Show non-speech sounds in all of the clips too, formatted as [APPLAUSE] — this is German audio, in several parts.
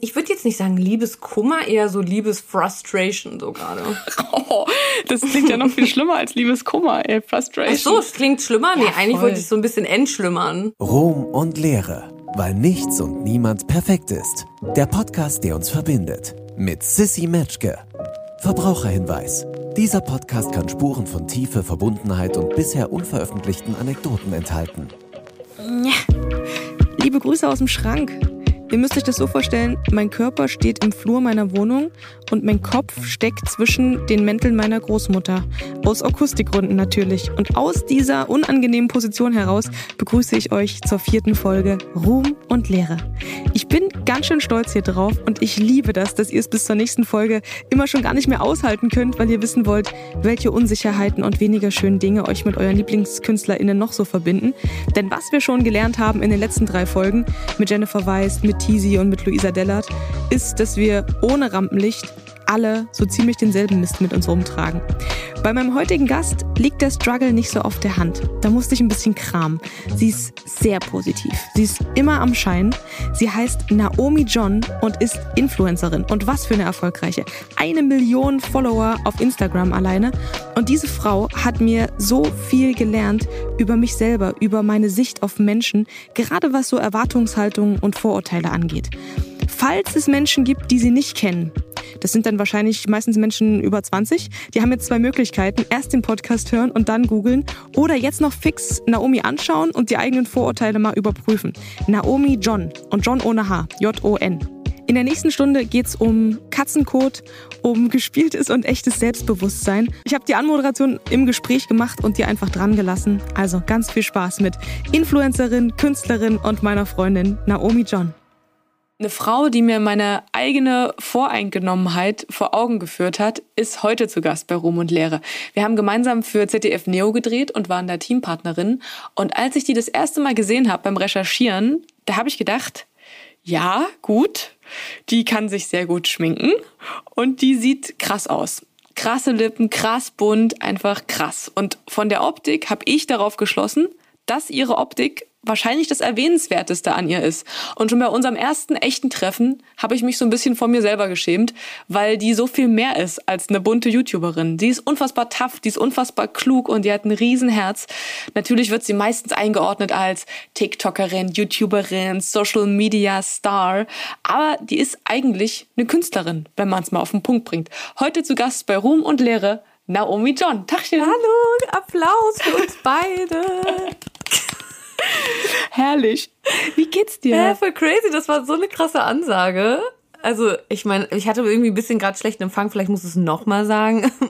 ich würde jetzt nicht sagen Liebeskummer, eher so Liebesfrustration so gerade. [LAUGHS] Oh, das klingt ja noch viel schlimmer als Liebeskummer, ey, Frustration. Ach so, es klingt schlimmer? Nee, eigentlich wollte ich so ein bisschen entschlimmern. Ruhm und Leere, weil nichts und niemand perfekt ist. Der Podcast, der uns verbindet. Mit Sissy Metschke. Verbraucherhinweis. Dieser Podcast kann Spuren von Tiefe, Verbundenheit und bisher unveröffentlichten Anekdoten enthalten. Liebe Grüße aus dem Schrank. Ihr müsst euch das so vorstellen, mein Körper steht im Flur meiner Wohnung und mein Kopf steckt zwischen den Mänteln meiner Großmutter. Aus Akustikgründen natürlich. Und aus dieser unangenehmen Position heraus begrüße ich euch zur vierten Folge Ruhm und Lehre. Ich bin ganz schön stolz hier drauf und ich liebe das, dass ihr es bis zur nächsten Folge immer schon gar nicht mehr aushalten könnt, weil ihr wissen wollt, welche Unsicherheiten und weniger schönen Dinge euch mit euren LieblingskünstlerInnen noch so verbinden. Denn was wir schon gelernt haben in den letzten drei Folgen mit Jennifer Weiss, mit Teasy und mit Luisa Dellert, ist, dass wir ohne Rampenlicht alle so ziemlich denselben Mist mit uns rumtragen. Bei meinem heutigen Gast liegt der Struggle nicht so auf der Hand. Da musste ich ein bisschen kramen. Sie ist sehr positiv. Sie ist immer am Schein. Sie heißt Naomi John und ist Influencerin. Und was für eine erfolgreiche. Eine Million Follower auf Instagram alleine. Und diese Frau hat mir so viel gelernt über mich selber, über meine Sicht auf Menschen, gerade was so Erwartungshaltungen und Vorurteile angeht. Falls es Menschen gibt, die sie nicht kennen, das sind dann wahrscheinlich meistens Menschen über 20, die haben jetzt zwei Möglichkeiten. Erst den Podcast hören und dann googeln oder jetzt noch fix Naomi anschauen und die eigenen Vorurteile mal überprüfen. Naomi John und John ohne H, J-O-N. In der nächsten Stunde geht's um Katzenkot, um gespieltes und echtes Selbstbewusstsein. Ich habe die Anmoderation im Gespräch gemacht und dir einfach dran gelassen. Also ganz viel Spaß mit Influencerin, Künstlerin und meiner Freundin Naomi John. Eine Frau, die mir meine eigene Voreingenommenheit vor Augen geführt hat, ist heute zu Gast bei Ruhm und Lehre. Wir haben gemeinsam für ZDF Neo gedreht und waren da Teampartnerin. Und als ich die das erste Mal gesehen habe beim Recherchieren, da habe ich gedacht, ja, gut, die kann sich sehr gut schminken und die sieht krass aus. Krasse Lippen, krass bunt, einfach krass. Und von der Optik habe ich darauf geschlossen, dass ihre Optik wahrscheinlich das Erwähnenswerteste an ihr ist. Und schon bei unserem ersten echten Treffen habe ich mich so ein bisschen vor mir selber geschämt, weil die so viel mehr ist als eine bunte YouTuberin. Die ist unfassbar tough, die ist unfassbar klug und die hat ein Riesenherz. Natürlich wird sie meistens eingeordnet als TikTokerin, YouTuberin, Social Media Star, aber die ist eigentlich eine Künstlerin, wenn man es mal auf den Punkt bringt. Heute zu Gast bei Ruhm und Lehre Naomi John. Tachchen. Hallo, Applaus für uns beide. [LAUGHS] [LAUGHS] Herrlich. Wie geht's dir? Ja, voll crazy. Das war so eine krasse Ansage. Also, ich meine, ich hatte irgendwie ein bisschen gerade schlechten Empfang. Vielleicht muss es nochmal sagen. [LAUGHS]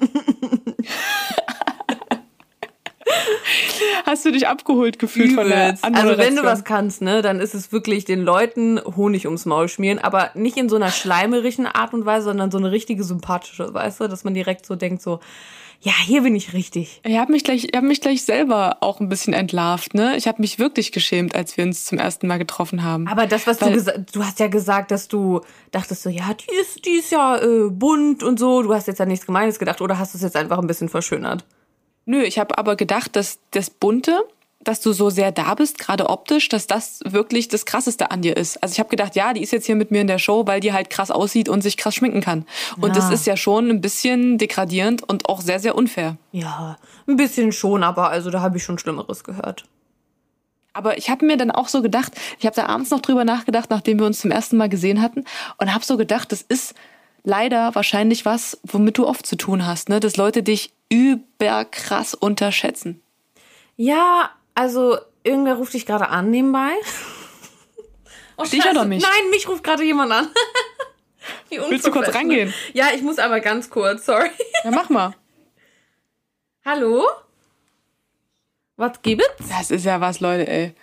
Hast du dich abgeholt gefühlt Übelst. von der Also wenn du was kannst, ne, dann ist es wirklich den Leuten Honig ums Maul schmieren, aber nicht in so einer schleimerigen Art und Weise, sondern so eine richtige sympathische, weißt du, dass man direkt so denkt so, ja, hier bin ich richtig. Ich habe mich gleich, ich habe mich gleich selber auch ein bisschen entlarvt, ne? Ich habe mich wirklich geschämt, als wir uns zum ersten Mal getroffen haben. Aber das, was Weil, du gesagt, du hast ja gesagt, dass du dachtest so, ja, die ist, die ist ja äh, bunt und so. Du hast jetzt ja nichts Gemeines gedacht oder hast du es jetzt einfach ein bisschen verschönert? Nö, ich habe aber gedacht, dass das Bunte dass du so sehr da bist, gerade optisch, dass das wirklich das Krasseste an dir ist. Also ich habe gedacht, ja, die ist jetzt hier mit mir in der Show, weil die halt krass aussieht und sich krass schminken kann. Und ja. das ist ja schon ein bisschen degradierend und auch sehr, sehr unfair. Ja, ein bisschen schon, aber also da habe ich schon Schlimmeres gehört. Aber ich habe mir dann auch so gedacht, ich habe da abends noch drüber nachgedacht, nachdem wir uns zum ersten Mal gesehen hatten und habe so gedacht, das ist leider wahrscheinlich was, womit du oft zu tun hast, ne? dass Leute dich überkrass unterschätzen. Ja, also, irgendwer ruft dich gerade an nebenbei. Oh, dich oder mich? Nein, mich ruft gerade jemand an. [LAUGHS] Willst du kurz rangehen? Ja, ich muss aber ganz kurz, sorry. [LAUGHS] Ja, mach mal. Hallo? Was gibt's? Das ist ja was, Leute, ey.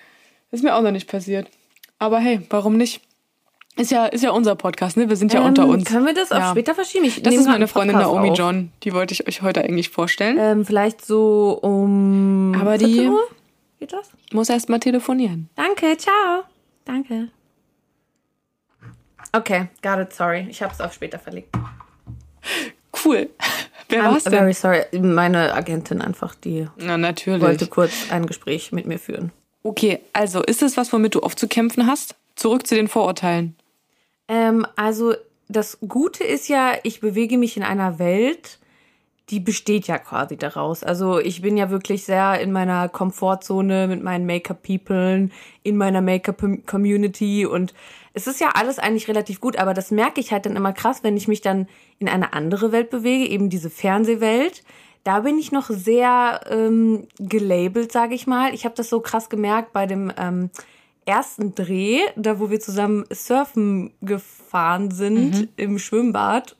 Das ist mir auch noch nicht passiert. Aber hey, warum nicht? Ist ja, ist ja unser Podcast, ne? Wir sind ja ähm, unter uns. Können wir das ja. auch später verschieben? Ich das ist meine Freundin Naomi auf. John. Die wollte ich euch heute eigentlich vorstellen. Ähm, vielleicht so um. Aber die. Uhr? Geht das? Muss erst mal telefonieren. Danke, ciao. Danke. Okay, got it, sorry. Ich habe es auf später verlegt. Cool. Wer I'm war's denn? very sorry. Meine Agentin einfach, die Na, natürlich. wollte kurz ein Gespräch mit mir führen. Okay, also ist es was, womit du oft zu kämpfen hast? Zurück zu den Vorurteilen. Ähm, also das Gute ist ja, ich bewege mich in einer Welt, die besteht ja quasi daraus. Also ich bin ja wirklich sehr in meiner Komfortzone mit meinen Make-up-People, in meiner Make-up-Community und es ist ja alles eigentlich relativ gut, aber das merke ich halt dann immer krass, wenn ich mich dann in eine andere Welt bewege, eben diese Fernsehwelt. Da bin ich noch sehr ähm, gelabelt, sage ich mal. Ich habe das so krass gemerkt bei dem ähm, ersten Dreh, da wo wir zusammen surfen gefahren sind mhm. im Schwimmbad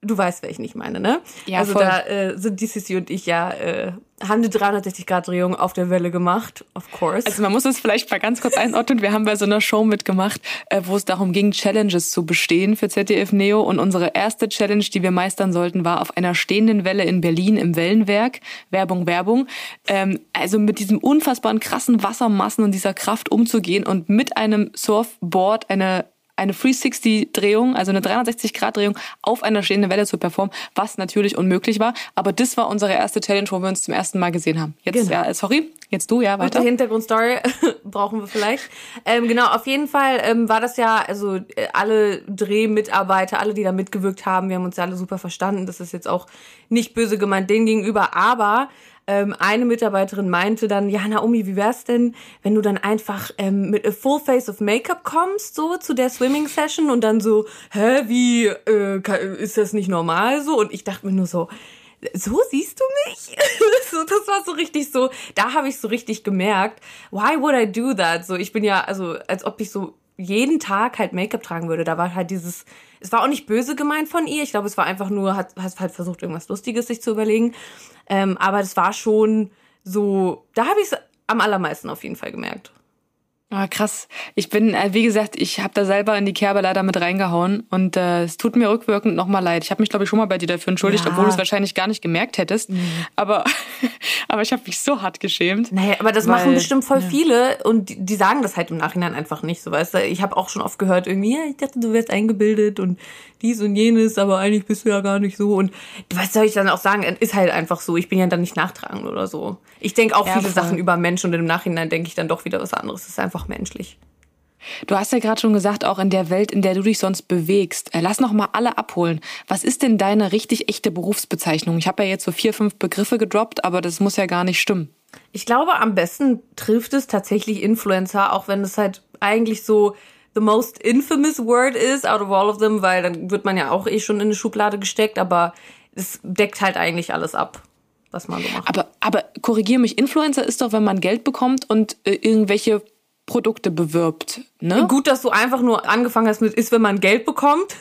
Du weißt, wer ich nicht meine, ne? Ja, also voll. da äh, sind die Sissy und ich ja, äh, haben eine 360-Grad-Drehung auf der Welle gemacht, of course. Also man muss es vielleicht mal ganz kurz einordnen. Wir haben bei so einer Show mitgemacht, äh, wo es darum ging, Challenges zu bestehen für ZDF Neo. Und unsere erste Challenge, die wir meistern sollten, war auf einer stehenden Welle in Berlin im Wellenwerk. Werbung, Werbung. Ähm, also mit diesem unfassbaren krassen Wassermassen und dieser Kraft umzugehen und mit einem Surfboard eine eine 360-Drehung, also eine 360-Grad-Drehung auf einer stehenden Welle zu performen, was natürlich unmöglich war. Aber das war unsere erste Challenge, wo wir uns zum ersten Mal gesehen haben. Jetzt, genau. ja, sorry, jetzt du, ja, weiter. Hintergrundstory [LAUGHS] brauchen wir vielleicht. Ähm, genau, auf jeden Fall ähm, war das ja, also äh, alle Drehmitarbeiter, alle, die da mitgewirkt haben, wir haben uns ja alle super verstanden. Das ist jetzt auch nicht böse gemeint denen gegenüber, aber ähm, eine Mitarbeiterin meinte dann, ja, Naomi, wie wär's denn, wenn du dann einfach ähm, mit a full face of Make-up kommst, so zu der Swimming-Session und dann so, hä, wie, äh, ist das nicht normal so? Und ich dachte mir nur so, so siehst du mich? [LAUGHS] so, das war so richtig so, da habe ich so richtig gemerkt, why would I do that? So, ich bin ja, also, als ob ich so jeden Tag halt Make-up tragen würde. Da war halt dieses, es war auch nicht böse gemeint von ihr. Ich glaube, es war einfach nur, hat, hat halt versucht, irgendwas Lustiges sich zu überlegen. Ähm, aber es war schon so, da habe ich es am allermeisten auf jeden Fall gemerkt. Ah, krass. Ich bin, äh, wie gesagt, ich habe da selber in die Kerbe leider mit reingehauen und äh, es tut mir rückwirkend nochmal leid. Ich habe mich, glaube ich, schon mal bei dir dafür entschuldigt, ja. obwohl du es wahrscheinlich gar nicht gemerkt hättest. Mhm. Aber, [LAUGHS] aber ich habe mich so hart geschämt. Naja, aber das weil, machen bestimmt voll ja. viele und die, die, sagen das halt im Nachhinein einfach nicht. So, weißt du, ich habe auch schon oft gehört, irgendwie, ja, ich dachte, du wärst eingebildet und dies und jenes, aber eigentlich bist du ja gar nicht so. Und was soll ich dann auch sagen? Ist halt einfach so. Ich bin ja dann nicht nachtragend oder so. Ich denke auch ja, viele voll. Sachen über Menschen und im Nachhinein denke ich dann doch wieder was anderes. Es ist einfach einfach menschlich. Du hast ja gerade schon gesagt, auch in der Welt, in der du dich sonst bewegst. Äh, lass noch mal alle abholen. Was ist denn deine richtig echte Berufsbezeichnung? Ich habe ja jetzt so vier, fünf Begriffe gedroppt, aber das muss ja gar nicht stimmen. Ich glaube, am besten trifft es tatsächlich Influencer, auch wenn es halt eigentlich so the most infamous word is out of all of them, weil dann wird man ja auch eh schon in eine Schublade gesteckt, aber es deckt halt eigentlich alles ab was man so macht. Aber, aber korrigier mich, Influencer ist doch, wenn man Geld bekommt und äh, irgendwelche Produkte bewirbt. Ne? Gut, dass du einfach nur angefangen hast mit ist, wenn man Geld bekommt.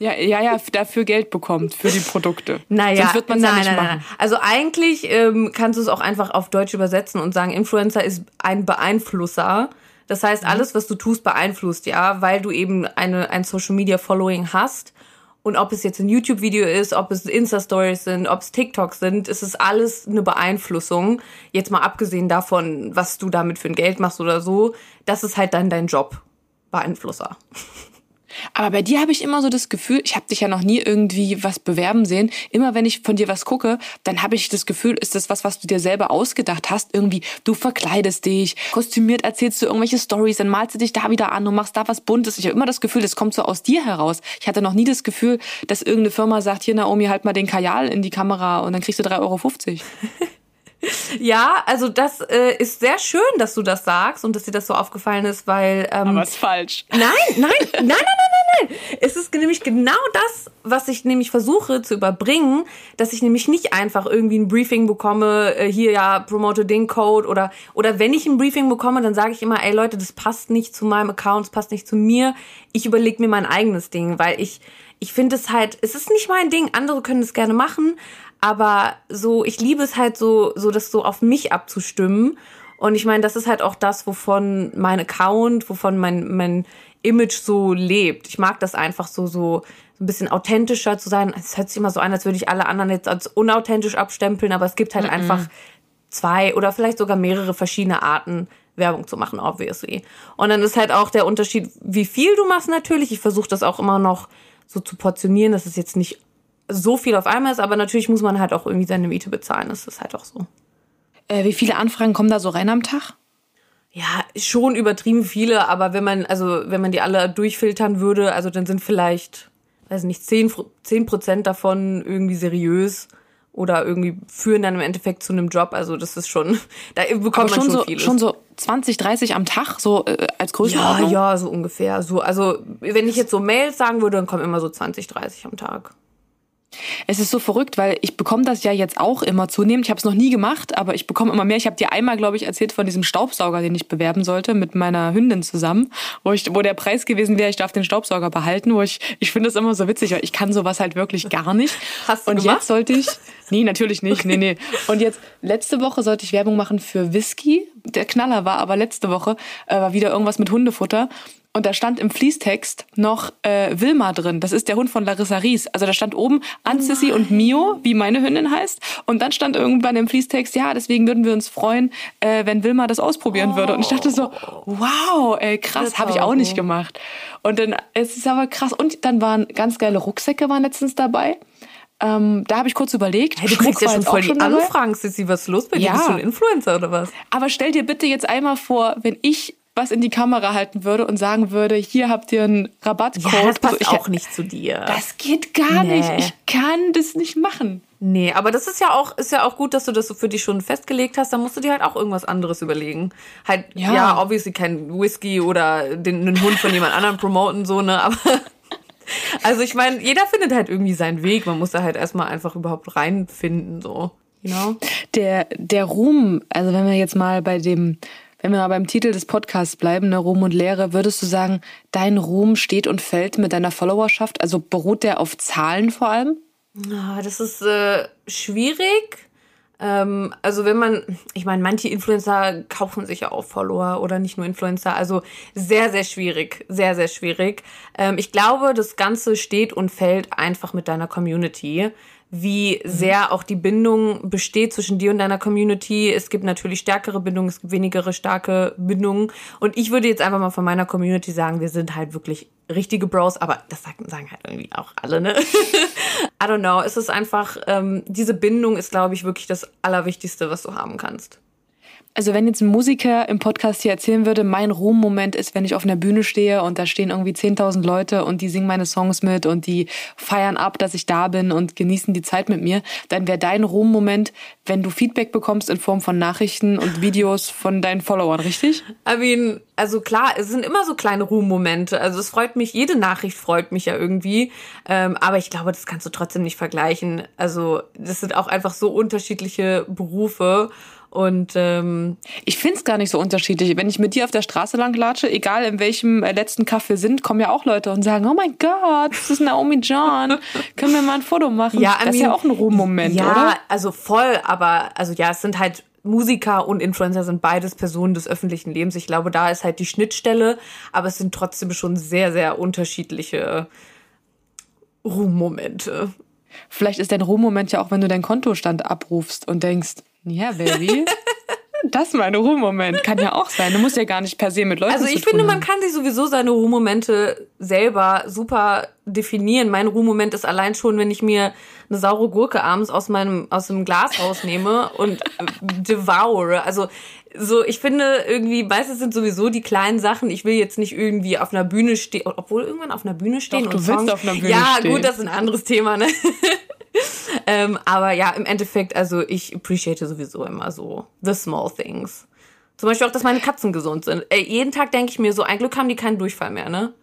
Ja, ja, ja, dafür Geld bekommt für die Produkte. Naja, Sonst wird man nein, ja nicht nein, machen. Nein. Also eigentlich ähm, kannst du es auch einfach auf Deutsch übersetzen und sagen, Influencer ist ein Beeinflusser. Das heißt, mhm. alles, was du tust, beeinflusst, ja, weil du eben eine, ein Social Media Following hast und ob es jetzt ein YouTube-Video ist, ob es Insta-Stories sind, ob es TikToks sind, ist es alles eine Beeinflussung. Jetzt mal abgesehen davon, was du damit für ein Geld machst oder so. Das ist halt dann dein Job. Beeinflusser. [LAUGHS] Aber bei dir habe ich immer so das Gefühl, ich habe dich ja noch nie irgendwie was bewerben sehen. Immer wenn ich von dir was gucke, dann habe ich das Gefühl, ist das was, was du dir selber ausgedacht hast. Irgendwie, du verkleidest dich, kostümiert erzählst du irgendwelche Stories, dann malst du dich da wieder an und machst da was Buntes. Ich habe immer das Gefühl, das kommt so aus dir heraus. Ich hatte noch nie das Gefühl, dass irgendeine Firma sagt, hier Naomi, halt mal den Kajal in die Kamera und dann kriegst du 3,50 Euro. [LAUGHS] Ja, also das äh, ist sehr schön, dass du das sagst und dass dir das so aufgefallen ist, weil. Ähm, Aber ist falsch. Nein, nein, nein, nein, nein, nein. Es ist nämlich genau das, was ich nämlich versuche zu überbringen, dass ich nämlich nicht einfach irgendwie ein Briefing bekomme, äh, hier ja, promote den Code oder, oder wenn ich ein Briefing bekomme, dann sage ich immer, ey Leute, das passt nicht zu meinem Account, das passt nicht zu mir. Ich überlege mir mein eigenes Ding, weil ich, ich finde es halt, es ist nicht mein Ding, andere können es gerne machen, aber so, ich liebe es halt so, so das so auf mich abzustimmen. Und ich meine, das ist halt auch das, wovon mein Account, wovon mein, mein Image so lebt. Ich mag das einfach so, so, ein bisschen authentischer zu sein. Es hört sich immer so an, als würde ich alle anderen jetzt als unauthentisch abstempeln, aber es gibt halt mm -mm. einfach zwei oder vielleicht sogar mehrere verschiedene Arten, Werbung zu machen, obviously. Und dann ist halt auch der Unterschied, wie viel du machst natürlich. Ich versuche das auch immer noch so zu portionieren, dass es jetzt nicht so viel auf einmal ist, aber natürlich muss man halt auch irgendwie seine Miete bezahlen. Das ist halt auch so. Äh, wie viele Anfragen kommen da so rein am Tag? Ja, schon übertrieben viele, aber wenn man, also wenn man die alle durchfiltern würde, also dann sind vielleicht, weiß nicht, zehn, zehn Prozent davon irgendwie seriös oder irgendwie führen dann im Endeffekt zu einem Job. Also das ist schon, [LAUGHS] da bekommt Aber man schon so, vieles. schon so 20, 30 am Tag, so äh, als ja, Größenordnung? ja, so ungefähr. So, also wenn ich jetzt so Mails sagen würde, dann kommen immer so 20, 30 am Tag. Es ist so verrückt, weil ich bekomme das ja jetzt auch immer zunehmend. Ich habe es noch nie gemacht, aber ich bekomme immer mehr. Ich habe dir einmal, glaube ich, erzählt von diesem Staubsauger, den ich bewerben sollte mit meiner Hündin zusammen, wo ich, wo der Preis gewesen wäre, ich darf den Staubsauger behalten. Wo ich, ich finde das immer so witzig, weil ich kann sowas halt wirklich gar nicht. Hast du Und gemacht? jetzt sollte ich, nee, natürlich nicht, nee, nee. Und jetzt letzte Woche sollte ich Werbung machen für Whisky. Der Knaller war aber letzte Woche äh, war wieder irgendwas mit Hundefutter. Und da stand im Fließtext noch äh, Wilma drin. Das ist der Hund von Larissa Ries. Also da stand oben an Sissy und Mio, wie meine Hündin heißt. Und dann stand irgendwann im Fließtext, ja, deswegen würden wir uns freuen, äh, wenn Wilma das ausprobieren würde. Und ich dachte so, wow, ey, krass, habe ich auch nicht gemacht. Und dann, es ist aber krass. Und dann waren ganz geile Rucksäcke waren letztens dabei. Ähm, da habe ich kurz überlegt. Hey, du kriegst ja schon voll die. Anfragen, Sissy. Was ist los bei dir? Ja. Bist du ein Influencer oder was? Aber stell dir bitte jetzt einmal vor, wenn ich was in die Kamera halten würde und sagen würde, hier habt ihr einen Rabattcode. Ja, das passt Also ich, auch nicht zu dir. Das geht gar Nee. nicht. Ich kann das nicht machen. Nee, aber das ist ja auch, ist ja auch gut, dass du das so für dich schon festgelegt hast. Da musst du dir halt auch irgendwas anderes überlegen. Halt, ja, Ja. obviously kein Whisky oder den, einen Hund von jemand anderem promoten, so, ne, aber. [LAUGHS] Also ich meine, jeder findet halt irgendwie seinen Weg. Man muss da halt erstmal einfach überhaupt reinfinden, so. You know? Der, der Ruhm, also wenn wir jetzt mal bei dem, wenn wir mal beim Titel des Podcasts bleiben, ne, Ruhm und Lehre, würdest du sagen, dein Ruhm steht und fällt mit deiner Followerschaft? Also beruht der auf Zahlen vor allem? Ah, das ist äh, schwierig. Ähm, also wenn man, ich meine, manche Influencer kaufen sich ja auch Follower oder nicht nur Influencer. Also sehr, sehr schwierig, sehr, sehr schwierig. Ähm, ich glaube, das Ganze steht und fällt einfach mit deiner Community. Wie sehr auch die Bindung besteht zwischen dir und deiner Community. Es gibt natürlich stärkere Bindungen, es gibt wenigere starke Bindungen. Und ich würde jetzt einfach mal von meiner Community sagen, wir sind halt wirklich richtige Bros, aber das sagen, sagen halt irgendwie auch alle, ne? [LAUGHS] I don't know. Es ist einfach, ähm, diese Bindung ist, glaube ich, wirklich das Allerwichtigste, was du haben kannst. Also wenn jetzt ein Musiker im Podcast hier erzählen würde, mein Ruhmmoment ist, wenn ich auf einer Bühne stehe und da stehen irgendwie 10.000 Leute und die singen meine Songs mit und die feiern ab, dass ich da bin und genießen die Zeit mit mir, dann wäre dein Ruhmmoment, wenn du Feedback bekommst in Form von Nachrichten und Videos von deinen Followern, richtig? I mean, also klar, es sind immer so kleine Ruhmmomente. Also es freut mich, jede Nachricht freut mich ja irgendwie. Ähm, aber ich glaube, das kannst du trotzdem nicht vergleichen. Also das sind auch einfach so unterschiedliche Berufe. Und ähm, Ich find's gar nicht so unterschiedlich. Wenn ich mit dir auf der Straße lang latsche, egal in welchem äh, letzten Kaffee sind, kommen ja auch Leute und sagen, oh mein Gott, das ist Naomi John. [LAUGHS] Können wir mal ein Foto machen? Ja, I das ist ja auch ein Ruhmmoment, ja, oder? also voll, aber also ja, es sind halt Musiker und Influencer sind beides Personen des öffentlichen Lebens. Ich glaube, da ist halt die Schnittstelle, aber es sind trotzdem schon sehr, sehr unterschiedliche Ruhmmomente. Vielleicht ist dein Ruhmmoment ja auch, wenn du deinen Kontostand abrufst und denkst, ja, Baby, das ist mein Ruhmmoment. Kann ja auch sein. Du musst ja gar nicht per se mit Leuten Also ich finde, man kann sich sowieso seine Ruhmmomente selber super definieren. Mein Ruhmmoment ist allein schon, wenn ich mir eine saure Gurke abends aus meinem aus dem Glas rausnehme und äh, devoure. Also so, ich finde irgendwie, meistens sind sowieso die kleinen Sachen. Ich will jetzt nicht irgendwie auf einer Bühne stehen, obwohl irgendwann auf einer Bühne stehen Doch, und du willst Songs. auf einer Bühne ja, stehen. gut, das ist ein anderes Thema, ne? [LAUGHS] [LAUGHS] ähm, aber ja, im Endeffekt, also ich appreciate sowieso immer so the small things. Zum Beispiel auch, dass meine Katzen gesund sind. Ey, jeden Tag denke ich mir so, ein Glück haben die keinen Durchfall mehr, ne?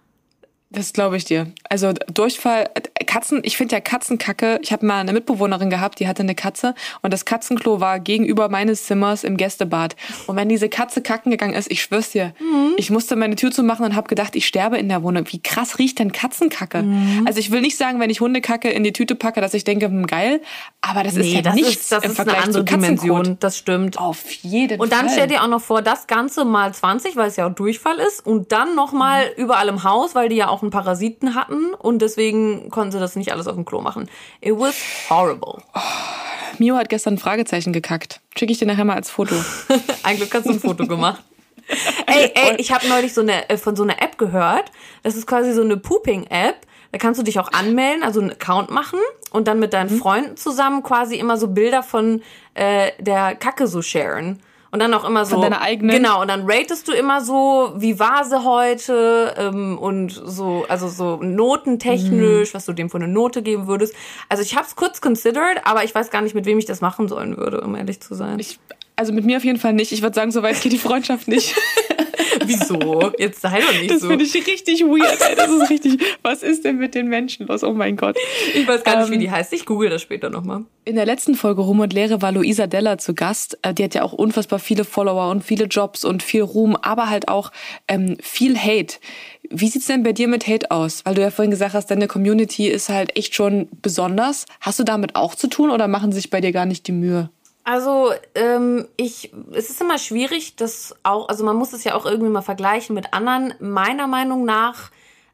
Das glaube ich dir. Also Durchfall, Katzen, ich finde ja Katzenkacke. Ich habe mal eine Mitbewohnerin gehabt, die hatte eine Katze und das Katzenklo war gegenüber meines Zimmers im Gästebad. Und wenn diese Katze kacken gegangen ist, ich schwör's dir, ich musste meine Tür zumachen und habe gedacht, ich sterbe in der Wohnung. Wie krass riecht denn Katzenkacke? Also ich will nicht sagen, wenn ich Hundekacke in die Tüte packe, dass ich denke, hm, geil, aber das ist ja das nichts ist, das im ist Vergleich eine andere zu. Dimension. Das stimmt. Auf jeden Und dann Fall. stell dir auch noch vor, das Ganze mal 20, weil es ja auch Durchfall ist. Und dann noch mal überall im Haus, weil die ja auch einen Parasiten hatten. Und deswegen konnten sie das nicht alles auf dem Klo machen. It was horrible. Mio hat gestern ein Fragezeichen gekackt. Schicke ich dir nachher mal als Foto. [LAUGHS] Ein Glück hast du ein Foto gemacht. [LAUGHS] ey, ey, ich habe neulich so eine, äh, von so einer App gehört. Das ist quasi so eine Pooping-App. Da kannst du dich auch anmelden, also einen Account machen und dann mit deinen Freunden zusammen quasi immer so Bilder von äh, der Kacke so sharen. Und dann auch immer so. Von deiner eigenen? Genau, und dann ratest du immer so, wie war sie heute ähm, und so, also so notentechnisch, was du dem für eine Note geben würdest. Also ich habe es kurz considered, aber ich weiß gar nicht, mit wem ich das machen sollen würde, um ehrlich zu sein. Ich, also mit mir auf jeden Fall nicht. Ich würde sagen, so weit geht die Freundschaft nicht. [LAUGHS] Wieso? Jetzt sei doch nicht Das so. finde ich richtig weird. Ey. Das ist richtig. Was ist denn mit den Menschen los? Oh mein Gott. Ich weiß gar nicht, wie Ähm, die heißt. Ich google das später nochmal. In der letzten Folge Ruhm und Lehre war Luisa Della zu Gast. Äh, Die hat ja auch unfassbar viele Follower und viele Jobs und viel Ruhm, aber halt auch ähm, viel Hate. Wie sieht's denn bei dir mit Hate aus? Weil du ja vorhin gesagt hast, deine Community ist halt echt schon besonders. Hast du damit auch zu tun oder machen sich bei dir gar nicht die Mühe? Also, ähm, ich, es ist immer schwierig, das auch, also man muss es ja auch irgendwie mal vergleichen mit anderen. Meiner Meinung nach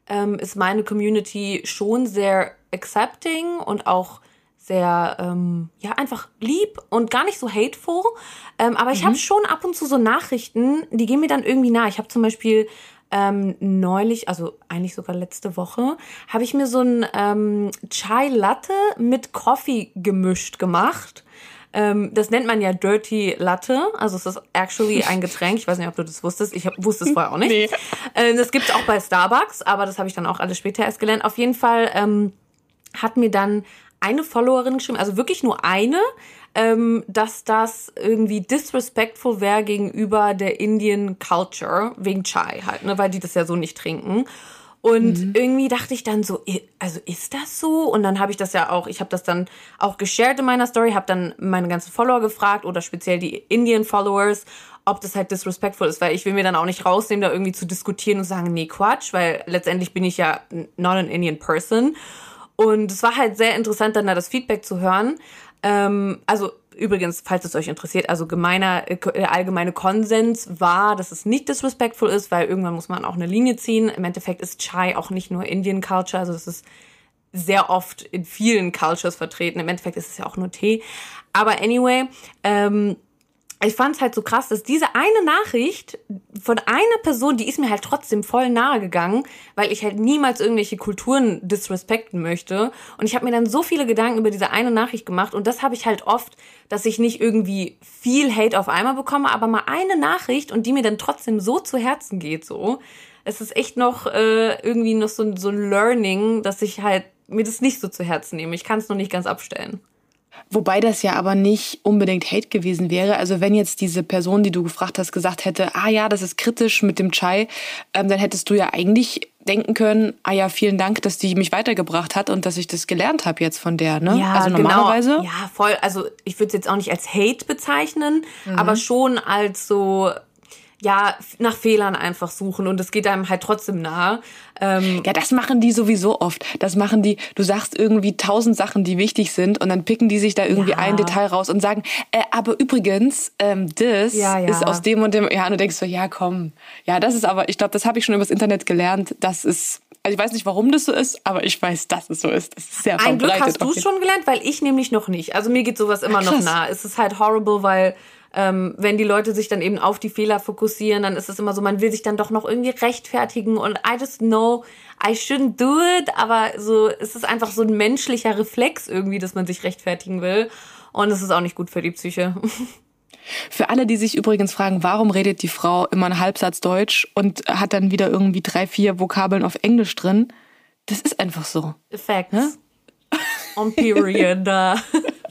ähm, ist meine Community schon sehr accepting und auch sehr, ähm, ja, einfach lieb und gar nicht so hateful. Ähm, aber ich habe schon ab und zu so Nachrichten, die gehen mir dann irgendwie nah. Ich habe zum Beispiel ähm, neulich, also eigentlich sogar letzte Woche, habe ich mir so ein ähm, Chai Latte mit Coffee gemischt gemacht. Ähm, das nennt man ja Dirty Latte. Also es ist actually ein Getränk. Ich weiß nicht, ob du das wusstest. Ich hab, wusste es vorher auch nicht. Nee. Äh, das gibt's auch bei Starbucks, aber das habe ich dann auch alles später erst gelernt. Auf jeden Fall ähm, hat mir dann eine Followerin geschrieben, also wirklich nur eine, ähm, dass das irgendwie disrespectful wäre gegenüber der Indian Culture, wegen Chai halt, ne, weil die das ja so nicht trinken. Und irgendwie dachte ich dann so, also ist das so? Und dann habe ich das ja auch, ich habe das dann auch geshared in meiner Story, habe dann meine ganzen Follower gefragt oder speziell die Indian Followers, ob das halt disrespectful ist, weil ich will mir dann auch nicht rausnehmen, da irgendwie zu diskutieren und sagen, nee, Quatsch, weil letztendlich bin ich ja not an Indian person. Und es war halt sehr interessant, dann da das Feedback zu hören. Ähm, also übrigens, falls es euch interessiert, also gemeiner, äh, der allgemeine Konsens war, dass es nicht disrespectful ist, weil irgendwann muss man auch eine Linie ziehen. Im Endeffekt ist Chai auch nicht nur Indian Culture, also das ist sehr oft in vielen Cultures vertreten. Im Endeffekt ist es ja auch nur Tee. Aber anyway, ähm, ich fand es halt so krass, dass diese eine Nachricht von einer Person, die ist mir halt trotzdem voll nahe gegangen, weil ich halt niemals irgendwelche Kulturen disrespekten möchte. Und ich habe mir dann so viele Gedanken über diese eine Nachricht gemacht und das habe ich halt oft, dass ich nicht irgendwie viel Hate auf einmal bekomme, aber mal eine Nachricht und die mir dann trotzdem so zu Herzen geht, so. Es ist echt noch äh, irgendwie noch so, so ein Learning, dass ich halt mir das nicht so zu Herzen nehme. Ich kann es noch nicht ganz abstellen. Wobei das ja aber nicht unbedingt Hate gewesen wäre. Also wenn jetzt diese Person, die du gefragt hast, gesagt hätte, ah ja, das ist kritisch mit dem Chai, ähm, dann hättest du ja eigentlich denken können, ah ja, vielen Dank, dass die mich weitergebracht hat und dass ich das gelernt habe jetzt von der. Ne? also normalerweise. Genau. Ja, voll. Also ich würde es jetzt auch nicht als Hate bezeichnen, aber schon als so, ja, nach Fehlern einfach suchen und es geht einem halt trotzdem nahe. Ähm, Ja, das machen die sowieso oft. Das machen die, du sagst irgendwie tausend Sachen, die wichtig sind und dann picken die sich da irgendwie Ja. ein Detail raus und sagen, äh, aber übrigens, ähm, das Ja, ja. ist aus dem und dem, ja, und du denkst so, ja, komm. Ja, das ist aber, ich glaube, das habe ich schon übers Internet gelernt, das ist, also ich weiß nicht, warum das so ist, aber ich weiß, dass es so ist. Das ist sehr Ein Glück hast du jeden- schon gelernt, weil ich nämlich noch nicht. Also mir geht sowas immer noch krass. nah. Es ist halt horrible, weil ähm, wenn die Leute sich dann eben auf die Fehler fokussieren, dann ist es immer so, man will sich dann doch noch irgendwie rechtfertigen und I just know I shouldn't do it, aber so es ist einfach so ein menschlicher Reflex irgendwie, dass man sich rechtfertigen will und es ist auch nicht gut für die Psyche. [LAUGHS] Für alle, die sich übrigens fragen, warum redet die Frau immer einen Halbsatz Deutsch und hat dann wieder irgendwie drei, vier Vokabeln auf Englisch drin, das ist einfach so. Facts. On period. [LAUGHS]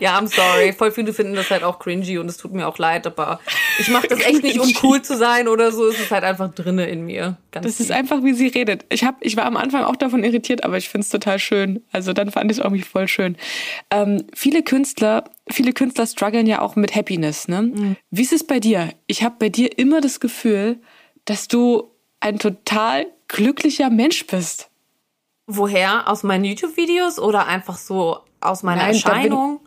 ja, I'm sorry. Voll viele finden das halt auch cringy und es tut mir auch leid, aber ich mache das echt nicht, um cool zu sein oder so. Es ist halt einfach drinne in mir. Ganz Das ist tief. einfach, wie sie redet. Ich, hab, ich war am Anfang auch davon irritiert, aber ich find's total schön. Also dann fand ich es irgendwie voll schön. Ähm, viele Künstler, viele Künstler strugglen ja auch mit Happiness. Ne? Wie ist es bei dir? Ich habe bei dir immer das Gefühl, dass du ein total glücklicher Mensch bist. Woher? Aus meinen YouTube-Videos oder einfach so aus meiner Nein, Erscheinung?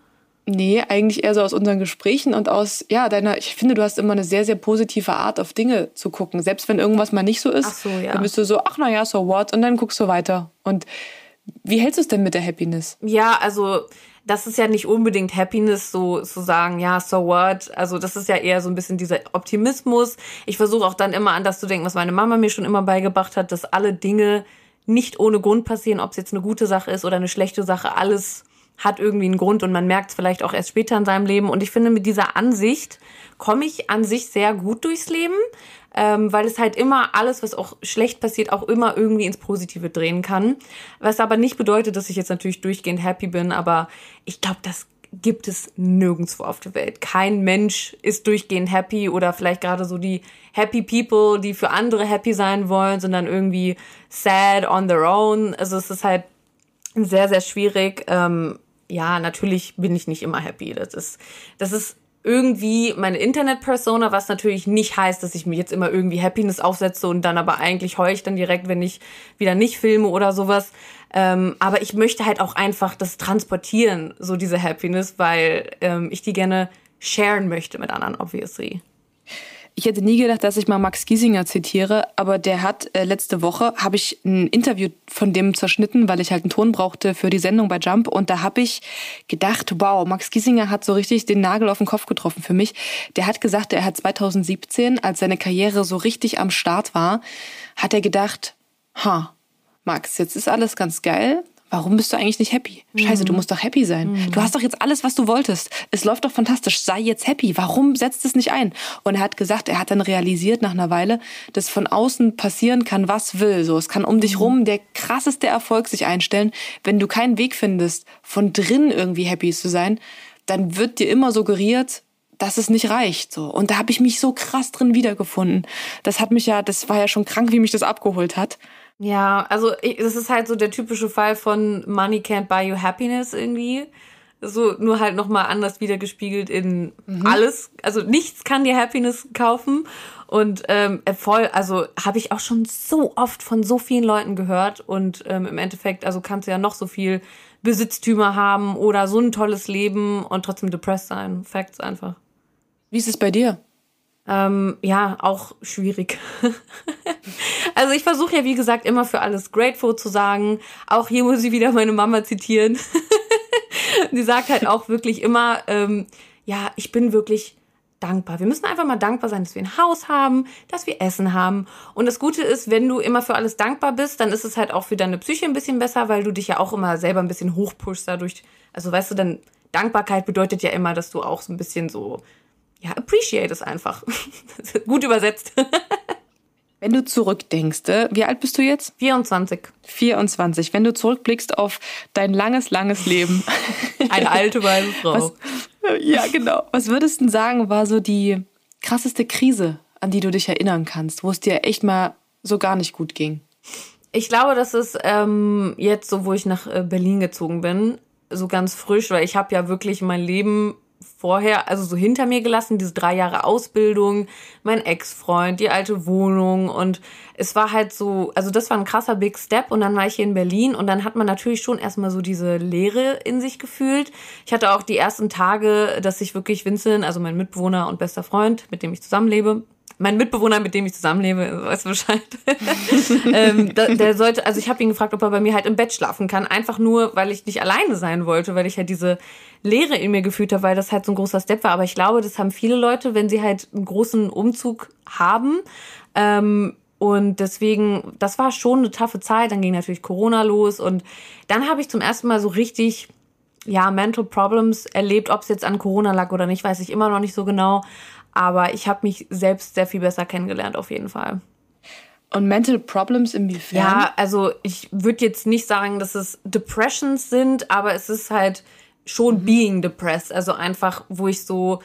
Nee, eigentlich eher so aus unseren Gesprächen und aus, ja, deiner, ich finde, du hast immer eine sehr, sehr positive Art, auf Dinge zu gucken. Selbst wenn irgendwas mal nicht so ist, so, ja. dann bist du so, ach na ja, so what? Und dann guckst du weiter. Und wie hältst du es denn mit der Happiness? Ja, also das ist ja nicht unbedingt Happiness, so zu sagen, ja, so what. Also das ist ja eher so ein bisschen dieser Optimismus. Ich versuche auch dann immer an das zu denken, was meine Mama mir schon immer beigebracht hat, dass alle Dinge nicht ohne Grund passieren, ob es jetzt eine gute Sache ist oder eine schlechte Sache, alles hat irgendwie einen Grund und man merkt es vielleicht auch erst später in seinem Leben. Und ich finde, mit dieser Ansicht komme ich an sich sehr gut durchs Leben, ähm, weil es halt immer alles, was auch schlecht passiert, auch immer irgendwie ins Positive drehen kann. Was aber nicht bedeutet, dass ich jetzt natürlich durchgehend happy bin, aber ich glaube, das gibt es nirgendwo auf der Welt. Kein Mensch ist durchgehend happy oder vielleicht gerade so die happy people, die für andere happy sein wollen, sondern irgendwie sad on their own. Also es ist halt sehr, sehr schwierig. Ähm, ja, natürlich bin ich nicht immer happy. Das ist, das ist irgendwie meine Internet-Persona, was natürlich nicht heißt, dass ich mir jetzt immer irgendwie Happiness aufsetze und dann aber eigentlich heule ich dann direkt, wenn ich wieder nicht filme oder sowas. Ähm, aber ich möchte halt auch einfach das transportieren, so diese Happiness, weil ähm, ich die gerne sharen möchte mit anderen, obviously. Ich hätte nie gedacht, dass ich mal Max Giesinger zitiere, aber der hat äh, letzte Woche habe ich ein Interview von dem zerschnitten, weil ich halt einen Ton brauchte für die Sendung bei Jump und da habe ich gedacht, wow, Max Giesinger hat so richtig den Nagel auf den Kopf getroffen für mich. Der hat gesagt, er hat 2017, als seine Karriere so richtig am Start war, hat er gedacht, ha, Max, jetzt ist alles ganz geil, warum bist du eigentlich nicht happy? Scheiße, du mhm. musst doch happy sein. Mhm. Du hast doch jetzt alles, was du wolltest. Es läuft doch fantastisch. Sei jetzt happy. Warum setzt es nicht ein? Und er hat gesagt, er hat dann realisiert nach einer Weile, dass von außen passieren kann, was will. So, es kann um dich mhm. rum der krasseste Erfolg sich einstellen. Wenn du keinen Weg findest, von drin irgendwie happy zu sein, dann wird dir immer suggeriert, dass es nicht reicht. So. Und da habe ich mich so krass drin wiedergefunden. Das hat mich ja, das war ja schon krank, wie mich das abgeholt hat. Ja, also es ist halt so der typische Fall von Money can't buy you happiness irgendwie. So nur halt nochmal anders wiedergespiegelt in mhm. alles. Also nichts kann dir Happiness kaufen. Und ähm, voll, also habe ich auch schon so oft von so vielen Leuten gehört. Und ähm, im Endeffekt, also kannst du ja noch so viel Besitztümer haben oder so ein tolles Leben und trotzdem depressed sein. Facts einfach. Wie ist es bei dir? Ähm, ja, auch schwierig. [LAUGHS] also ich versuche ja, wie gesagt, immer für alles grateful zu sagen. Auch hier muss ich wieder meine Mama zitieren. [LAUGHS] Die sagt halt auch wirklich immer, ähm, ja, ich bin wirklich dankbar. Wir müssen einfach mal dankbar sein, dass wir ein Haus haben, dass wir Essen haben. Und das Gute ist, wenn du immer für alles dankbar bist, dann ist es halt auch für deine Psyche ein bisschen besser, weil du dich ja auch immer selber ein bisschen hochpushst dadurch. Also weißt du, dann Dankbarkeit bedeutet ja immer, dass du auch so ein bisschen so ja, appreciate es einfach. [LAUGHS] Gut übersetzt. [LAUGHS] Wenn du zurückdenkst, äh, wie alt bist du jetzt? 24. 24. Wenn du zurückblickst auf dein langes, langes Leben. [LAUGHS] Eine alte weiße Frau. Was, ja, genau. Was würdest du sagen, war so die krasseste Krise, an die du dich erinnern kannst, wo es dir echt mal so gar nicht gut ging? Ich glaube, das ist ähm, jetzt so, wo ich nach äh, Berlin gezogen bin, so ganz frisch, weil ich habe ja wirklich mein Leben vorher, also so hinter mir gelassen, diese drei Jahre Ausbildung, mein Ex-Freund, die alte Wohnung und es war halt so, also das war ein krasser Big Step und dann war ich hier in Berlin und dann hat man natürlich schon erstmal so diese Leere in sich gefühlt. Ich hatte auch die ersten Tage, dass ich wirklich Vincent, also mein Mitbewohner und bester Freund, mit dem ich zusammenlebe, mein Mitbewohner, mit dem ich zusammenlebe, weiß Bescheid. [LAUGHS] ähm, der, der sollte, also ich habe ihn gefragt, ob er bei mir halt im Bett schlafen kann, einfach nur, weil ich nicht alleine sein wollte, weil ich halt diese Leere in mir gefühlt habe, weil das halt so ein großer Step war. Aber ich glaube, das haben viele Leute, wenn sie halt einen großen Umzug haben. Ähm, und deswegen, das war schon eine taffe Zeit. Dann ging natürlich Corona los und dann habe ich zum ersten Mal so richtig ja, Mental Problems erlebt. Ob es jetzt an Corona lag oder nicht, weiß ich immer noch nicht so genau. Aber ich habe mich selbst sehr viel besser kennengelernt, auf jeden Fall. Und Mental Problems inwiefern? Ja, also ich würde jetzt nicht sagen, dass es Depressions sind, aber es ist halt schon mhm. being depressed. Also einfach, wo ich so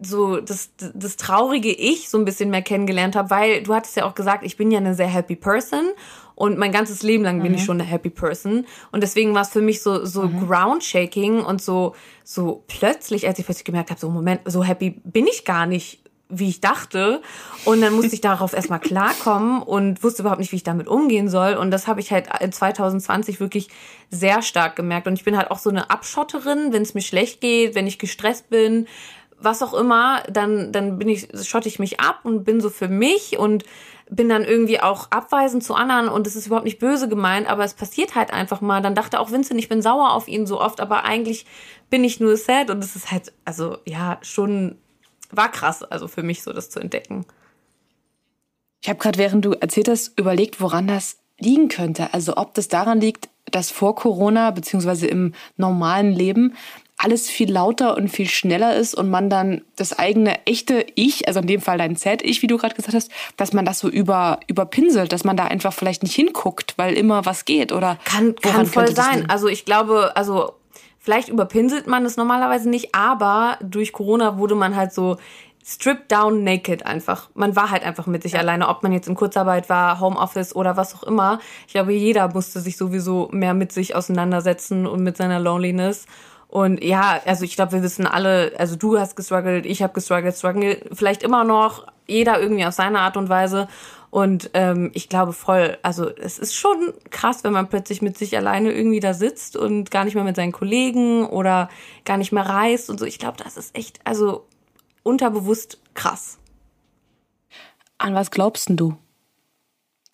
so das, das traurige Ich so ein bisschen mehr kennengelernt habe, weil du hattest ja auch gesagt, ich bin ja eine sehr happy Person und mein ganzes Leben lang bin mhm. ich schon eine happy person und deswegen war es für mich so so mhm. ground shaking und so so plötzlich, als ich plötzlich gemerkt habe, so Moment, so happy bin ich gar nicht wie ich dachte. Und dann musste ich [LAUGHS] darauf erstmal klarkommen und wusste überhaupt nicht, wie ich damit umgehen soll. Und das habe ich halt in 2020 wirklich sehr stark gemerkt. Und ich bin halt auch so eine Abschotterin, wenn es mir schlecht geht, wenn ich gestresst bin, was auch immer, dann, dann bin ich, schotte ich mich ab und bin so für mich und bin dann irgendwie auch abweisend zu anderen und es ist überhaupt nicht böse gemeint, aber es passiert halt einfach mal. Dann dachte auch Vincent, ich bin sauer auf ihn so oft, aber eigentlich bin ich nur sad und es ist halt, also ja, schon, war krass, also für mich so das zu entdecken. Ich habe gerade, während du erzählt hast, überlegt, woran das liegen könnte. Also ob das daran liegt, dass vor Corona beziehungsweise im normalen Leben alles viel lauter und viel schneller ist und man dann das eigene echte Ich, also in dem Fall dein Z-Ich, wie du gerade gesagt hast, dass man das so über, überpinselt, dass man da einfach vielleicht nicht hinguckt, weil immer was geht oder kann, kann voll sein. Also ich glaube, also vielleicht überpinselt man es normalerweise nicht, aber durch Corona wurde man halt so stripped down naked einfach. Man war halt einfach mit sich ja. alleine, ob man jetzt in Kurzarbeit war, Homeoffice oder was auch immer. Ich glaube, jeder musste sich sowieso mehr mit sich auseinandersetzen und mit seiner Loneliness. Und ja, also ich glaube, wir wissen alle, also du hast gestruggelt, ich habe gestruggelt, struggle vielleicht immer noch, jeder irgendwie auf seine Art und Weise. Und ähm, ich glaube voll, also es ist schon krass, wenn man plötzlich mit sich alleine irgendwie da sitzt und gar nicht mehr mit seinen Kollegen oder gar nicht mehr reist und so. Ich glaube, das ist echt, also unterbewusst krass. An was glaubst denn du?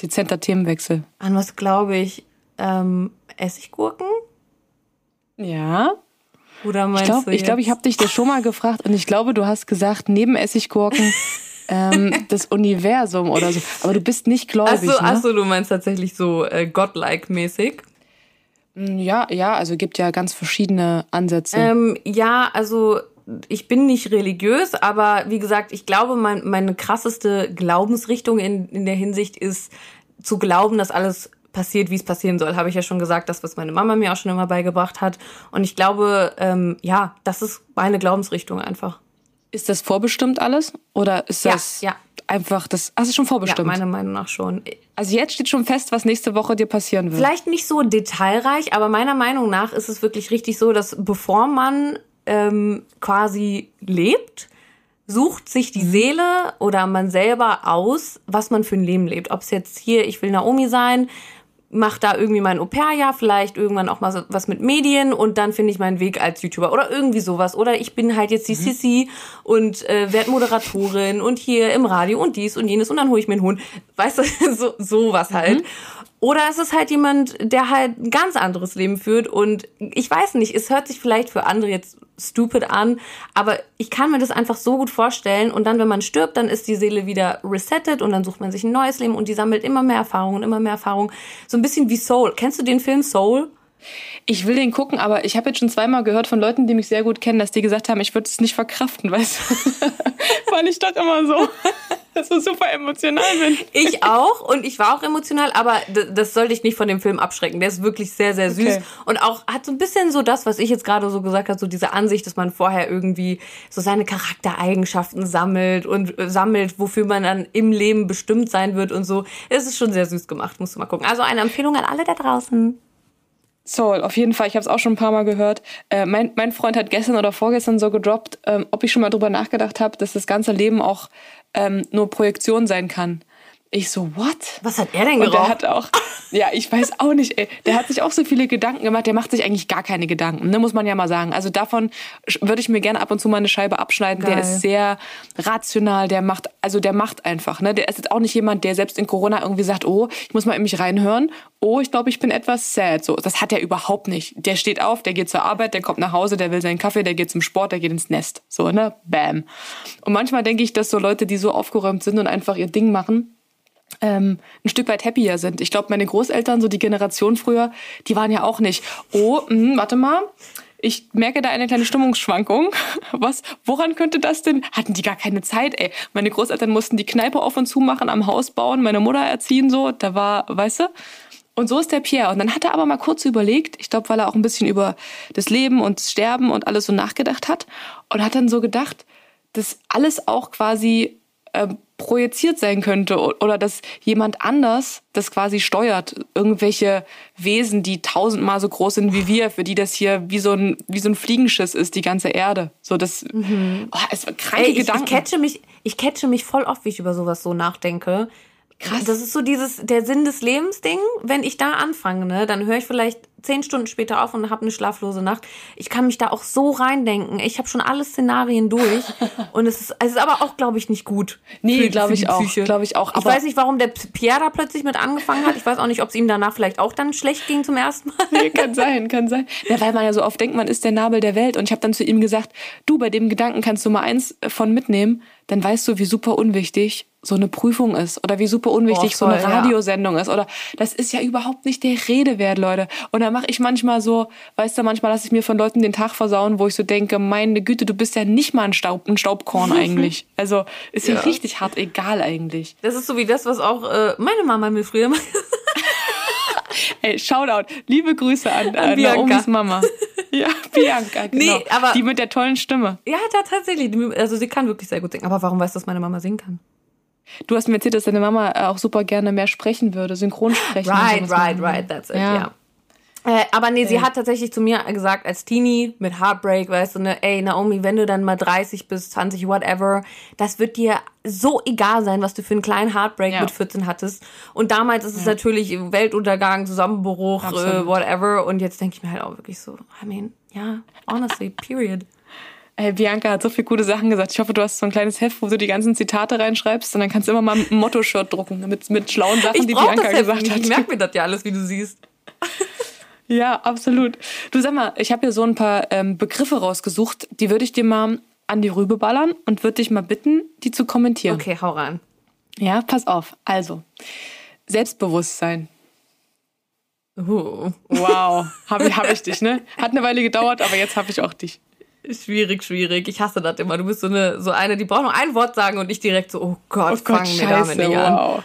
Dezenter Themenwechsel. An was glaube ich? Ähm, Essiggurken? Ja. Oder meinst ich glaub, du Ich glaube, ich habe dich das schon mal gefragt und ich glaube, du hast gesagt, neben Essiggurken [LAUGHS] ähm, das Universum oder so. Aber du bist nicht gläubig. Achso, ne? achso du meinst tatsächlich so äh, godlike-mäßig. Mm, ja, ja, also gibt ja ganz verschiedene Ansätze. Ähm, ja, also ich bin nicht religiös, aber wie gesagt, ich glaube, mein, meine krasseste Glaubensrichtung in, in der Hinsicht ist zu glauben, dass alles passiert, wie es passieren soll, habe ich ja schon gesagt, das, was meine Mama mir auch schon immer beigebracht hat. Und ich glaube, ähm, ja, das ist meine Glaubensrichtung einfach. Ist das vorbestimmt alles? Oder ist das ja, ja. einfach das. Hast du schon vorbestimmt? Ja, meiner Meinung nach schon. Also jetzt steht schon fest, was nächste Woche dir passieren wird. Vielleicht nicht so detailreich, aber meiner Meinung nach ist es wirklich richtig so, dass bevor man ähm, quasi lebt, sucht sich die mhm. Seele oder man selber aus, was man für ein Leben lebt. Ob es jetzt hier, ich will Naomi sein, mach da irgendwie mein Au-pair-Jahr, vielleicht irgendwann auch mal was mit Medien und dann finde ich meinen Weg als YouTuber oder irgendwie sowas. Oder ich bin halt jetzt die mhm. Sissy und äh, werde Moderatorin und hier im Radio und dies und jenes und dann hole ich mir einen Hund. Weißt du, [LAUGHS] so, sowas halt. Mhm. Oder es ist halt jemand, der halt ein ganz anderes Leben führt und ich weiß nicht, es hört sich vielleicht für andere jetzt stupid an, aber ich kann mir das einfach so gut vorstellen und dann, wenn man stirbt, dann ist die Seele wieder resettet und dann sucht man sich ein neues Leben und die sammelt immer mehr Erfahrungen, immer mehr Erfahrungen. So ein bisschen wie Soul. Kennst du den Film Soul? Ich will den gucken, aber ich habe jetzt schon zweimal gehört von Leuten, die mich sehr gut kennen, dass die gesagt haben, ich würde es nicht verkraften, weißt du? [LAUGHS] Weil ich doch immer so, [LAUGHS] so super emotional bin. Ich auch und ich war auch emotional, aber das sollte ich nicht von dem Film abschrecken. Der ist wirklich sehr, sehr süß okay. und auch hat so ein bisschen so das, was ich jetzt gerade so gesagt habe, so diese Ansicht, dass man vorher irgendwie so seine Charaktereigenschaften sammelt und äh, sammelt, wofür man dann im Leben bestimmt sein wird und so. Es ist schon sehr süß gemacht, musst du mal gucken. Also eine Empfehlung an alle da draußen. Soul, auf jeden Fall. Ich habe es auch schon ein paar Mal gehört. Äh, mein, mein Freund hat gestern oder vorgestern so gedroppt, ähm, ob ich schon mal drüber nachgedacht habe, dass das ganze Leben auch ähm, nur Projektion sein kann. Ich so, what? Was hat er denn geraucht? Und der hat auch, ja, ich weiß auch nicht, ey. Der hat sich auch so viele Gedanken gemacht. Der macht sich eigentlich gar keine Gedanken, ne, muss man ja mal sagen. Also davon würde ich mir gerne ab und zu mal eine Scheibe abschneiden. Geil. Der ist sehr rational, der macht, also der macht einfach, ne. Der ist jetzt auch nicht jemand, der selbst in Corona irgendwie sagt, oh, ich muss mal in mich reinhören. Oh, ich glaube, ich bin etwas sad. So, das hat er überhaupt nicht. Der steht auf, der geht zur Arbeit, der kommt nach Hause, der will seinen Kaffee, der geht zum Sport, der geht ins Nest. So, ne, bam. Und manchmal denke ich, dass so Leute, die so aufgeräumt sind und einfach ihr Ding machen, ähm, ein Stück weit happier sind. Ich glaube, meine Großeltern, so die Generation früher, die waren ja auch nicht, oh, mh, warte mal, ich merke da eine kleine Stimmungsschwankung. [LAUGHS] Was, woran könnte das denn? Hatten die gar keine Zeit, ey. Meine Großeltern mussten die Kneipe auf und zu machen, am Haus bauen, meine Mutter erziehen, so. Da war, weißt du? Und so ist der Pierre. Und dann hat er aber mal kurz überlegt, ich glaube, weil er auch ein bisschen über das Leben und das Sterben und alles so nachgedacht hat. Und hat dann so gedacht, dass alles auch quasi äh, projiziert sein könnte oder dass jemand anders das quasi steuert. Irgendwelche Wesen, die tausendmal so groß sind wie wir, für die das hier wie so ein, wie so ein Fliegenschiss ist, die ganze Erde. So das, mhm. oh, es kranke Ey, ich, Gedanken. Ich catche mich, ich catche mich voll oft, wie ich über sowas so nachdenke. Krass. Das ist so dieses, der Sinn des Lebens Ding. Wenn ich da anfange, ne, dann höre ich vielleicht zehn Stunden später auf und habe eine schlaflose Nacht. Ich kann mich da auch so reindenken. Ich habe schon alle Szenarien durch. [LAUGHS] und es ist, es ist aber auch, glaube ich, nicht gut. Nee, glaube ich auch. Glaube ich auch. Aber ich weiß nicht, warum der Pierre da plötzlich mit angefangen hat. Ich weiß auch nicht, ob es ihm danach vielleicht auch dann schlecht ging zum ersten Mal. Nee, kann sein, kann sein. Ja, weil man ja so oft denkt, man ist der Nabel der Welt. Und ich habe dann zu ihm gesagt, du, bei dem Gedanken kannst du mal eins von mitnehmen. Dann weißt du, wie super unwichtig so eine Prüfung ist oder wie super unwichtig Boah, so eine voll, ja. Radiosendung ist oder das ist ja überhaupt nicht der Rede wert, Leute. Und dann mache ich manchmal so, weißt du, manchmal lasse ich mir von Leuten den Tag versauen, wo ich so denke, meine Güte, du bist ja nicht mal ein, Staub, ein Staubkorn [LAUGHS] eigentlich. Also ist ja. Richtig hart egal eigentlich. Das ist so wie das, was auch äh, meine Mama mir früher [LAUGHS] Ey, Shoutout, liebe Grüße an, an, Bianca. Naomis Mama. [LAUGHS] Ja, Bianca, genau. Nee, aber- Die mit der tollen Stimme. Ja, da tatsächlich. Also sie kann wirklich sehr gut singen. Aber warum weißt du, dass meine Mama singen kann? Du hast mir erzählt, dass deine Mama äh, auch super gerne mehr sprechen würde, synchron sprechen. Right, right, right, that's it, Ja. ja. Äh, aber nee, sie hat tatsächlich zu mir gesagt, als Teenie mit Heartbreak, weißt du, ne, ey, Naomi, wenn du dann mal 30 bis 20, whatever, das wird dir so egal sein, was du für einen kleinen Heartbreak Ja. mit 14 hattest. Und damals ist es natürlich Weltuntergang, Zusammenbruch, äh, whatever. Und jetzt denke ich mir halt auch wirklich so, I mean, ja, honestly, [LAUGHS] period. Ey, Bianca hat so viele gute Sachen gesagt. Ich hoffe, du hast so ein kleines Heft, wo du die ganzen Zitate reinschreibst und dann kannst du immer mal ein Motto-Shirt drucken mit, mit schlauen Sachen, Ich die Bianca das gesagt nicht. hat. Ich merke mir das ja alles, wie du siehst. [LAUGHS] Ja, absolut. Du sag mal, ich habe hier so ein paar ähm, Begriffe rausgesucht, die würde ich dir mal an die Rübe ballern und würde dich mal bitten, die zu kommentieren. Okay, hau rein. Ja, pass auf. Also, Selbstbewusstsein. Uh. Wow, [LAUGHS] habe ich, hab ich dich, ne? Hat eine Weile gedauert, aber jetzt habe ich auch dich. Schwierig, schwierig. Ich hasse das immer. Du bist so eine, so eine, die braucht noch ein Wort sagen und ich direkt so, oh Gott, Oh Gott, fangen wir damit scheiße, nicht an.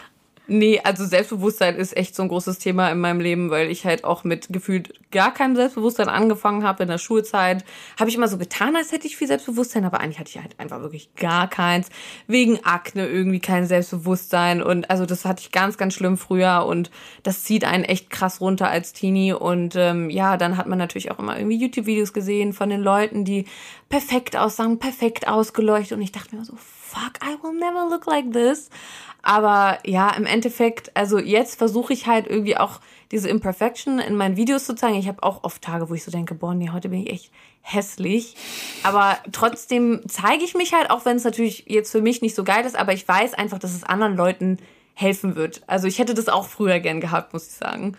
Nee, also Selbstbewusstsein ist echt so ein großes Thema in meinem Leben, weil ich halt auch mit gefühlt gar keinem Selbstbewusstsein angefangen habe in der Schulzeit. Habe ich immer so getan, als hätte ich viel Selbstbewusstsein, aber eigentlich hatte ich halt einfach wirklich gar keins. Wegen Akne irgendwie kein Selbstbewusstsein und also das hatte ich ganz, ganz schlimm früher und das zieht einen echt krass runter als Teenie und ähm, ja, dann hat man natürlich auch immer irgendwie YouTube-Videos gesehen von den Leuten, die perfekt aussahen, perfekt ausgeleuchtet und ich dachte mir immer so, fuck, I will never look like this. Aber ja, im Endeffekt, also jetzt versuche ich halt irgendwie auch diese Imperfection in meinen Videos zu zeigen. Ich habe auch oft Tage, wo ich so denke, boah, nee, heute bin ich echt hässlich. Aber trotzdem zeige ich mich halt, auch wenn es natürlich jetzt für mich nicht so geil ist, aber ich weiß einfach, dass es anderen Leuten helfen wird. Also ich hätte das auch früher gern gehabt, muss ich sagen.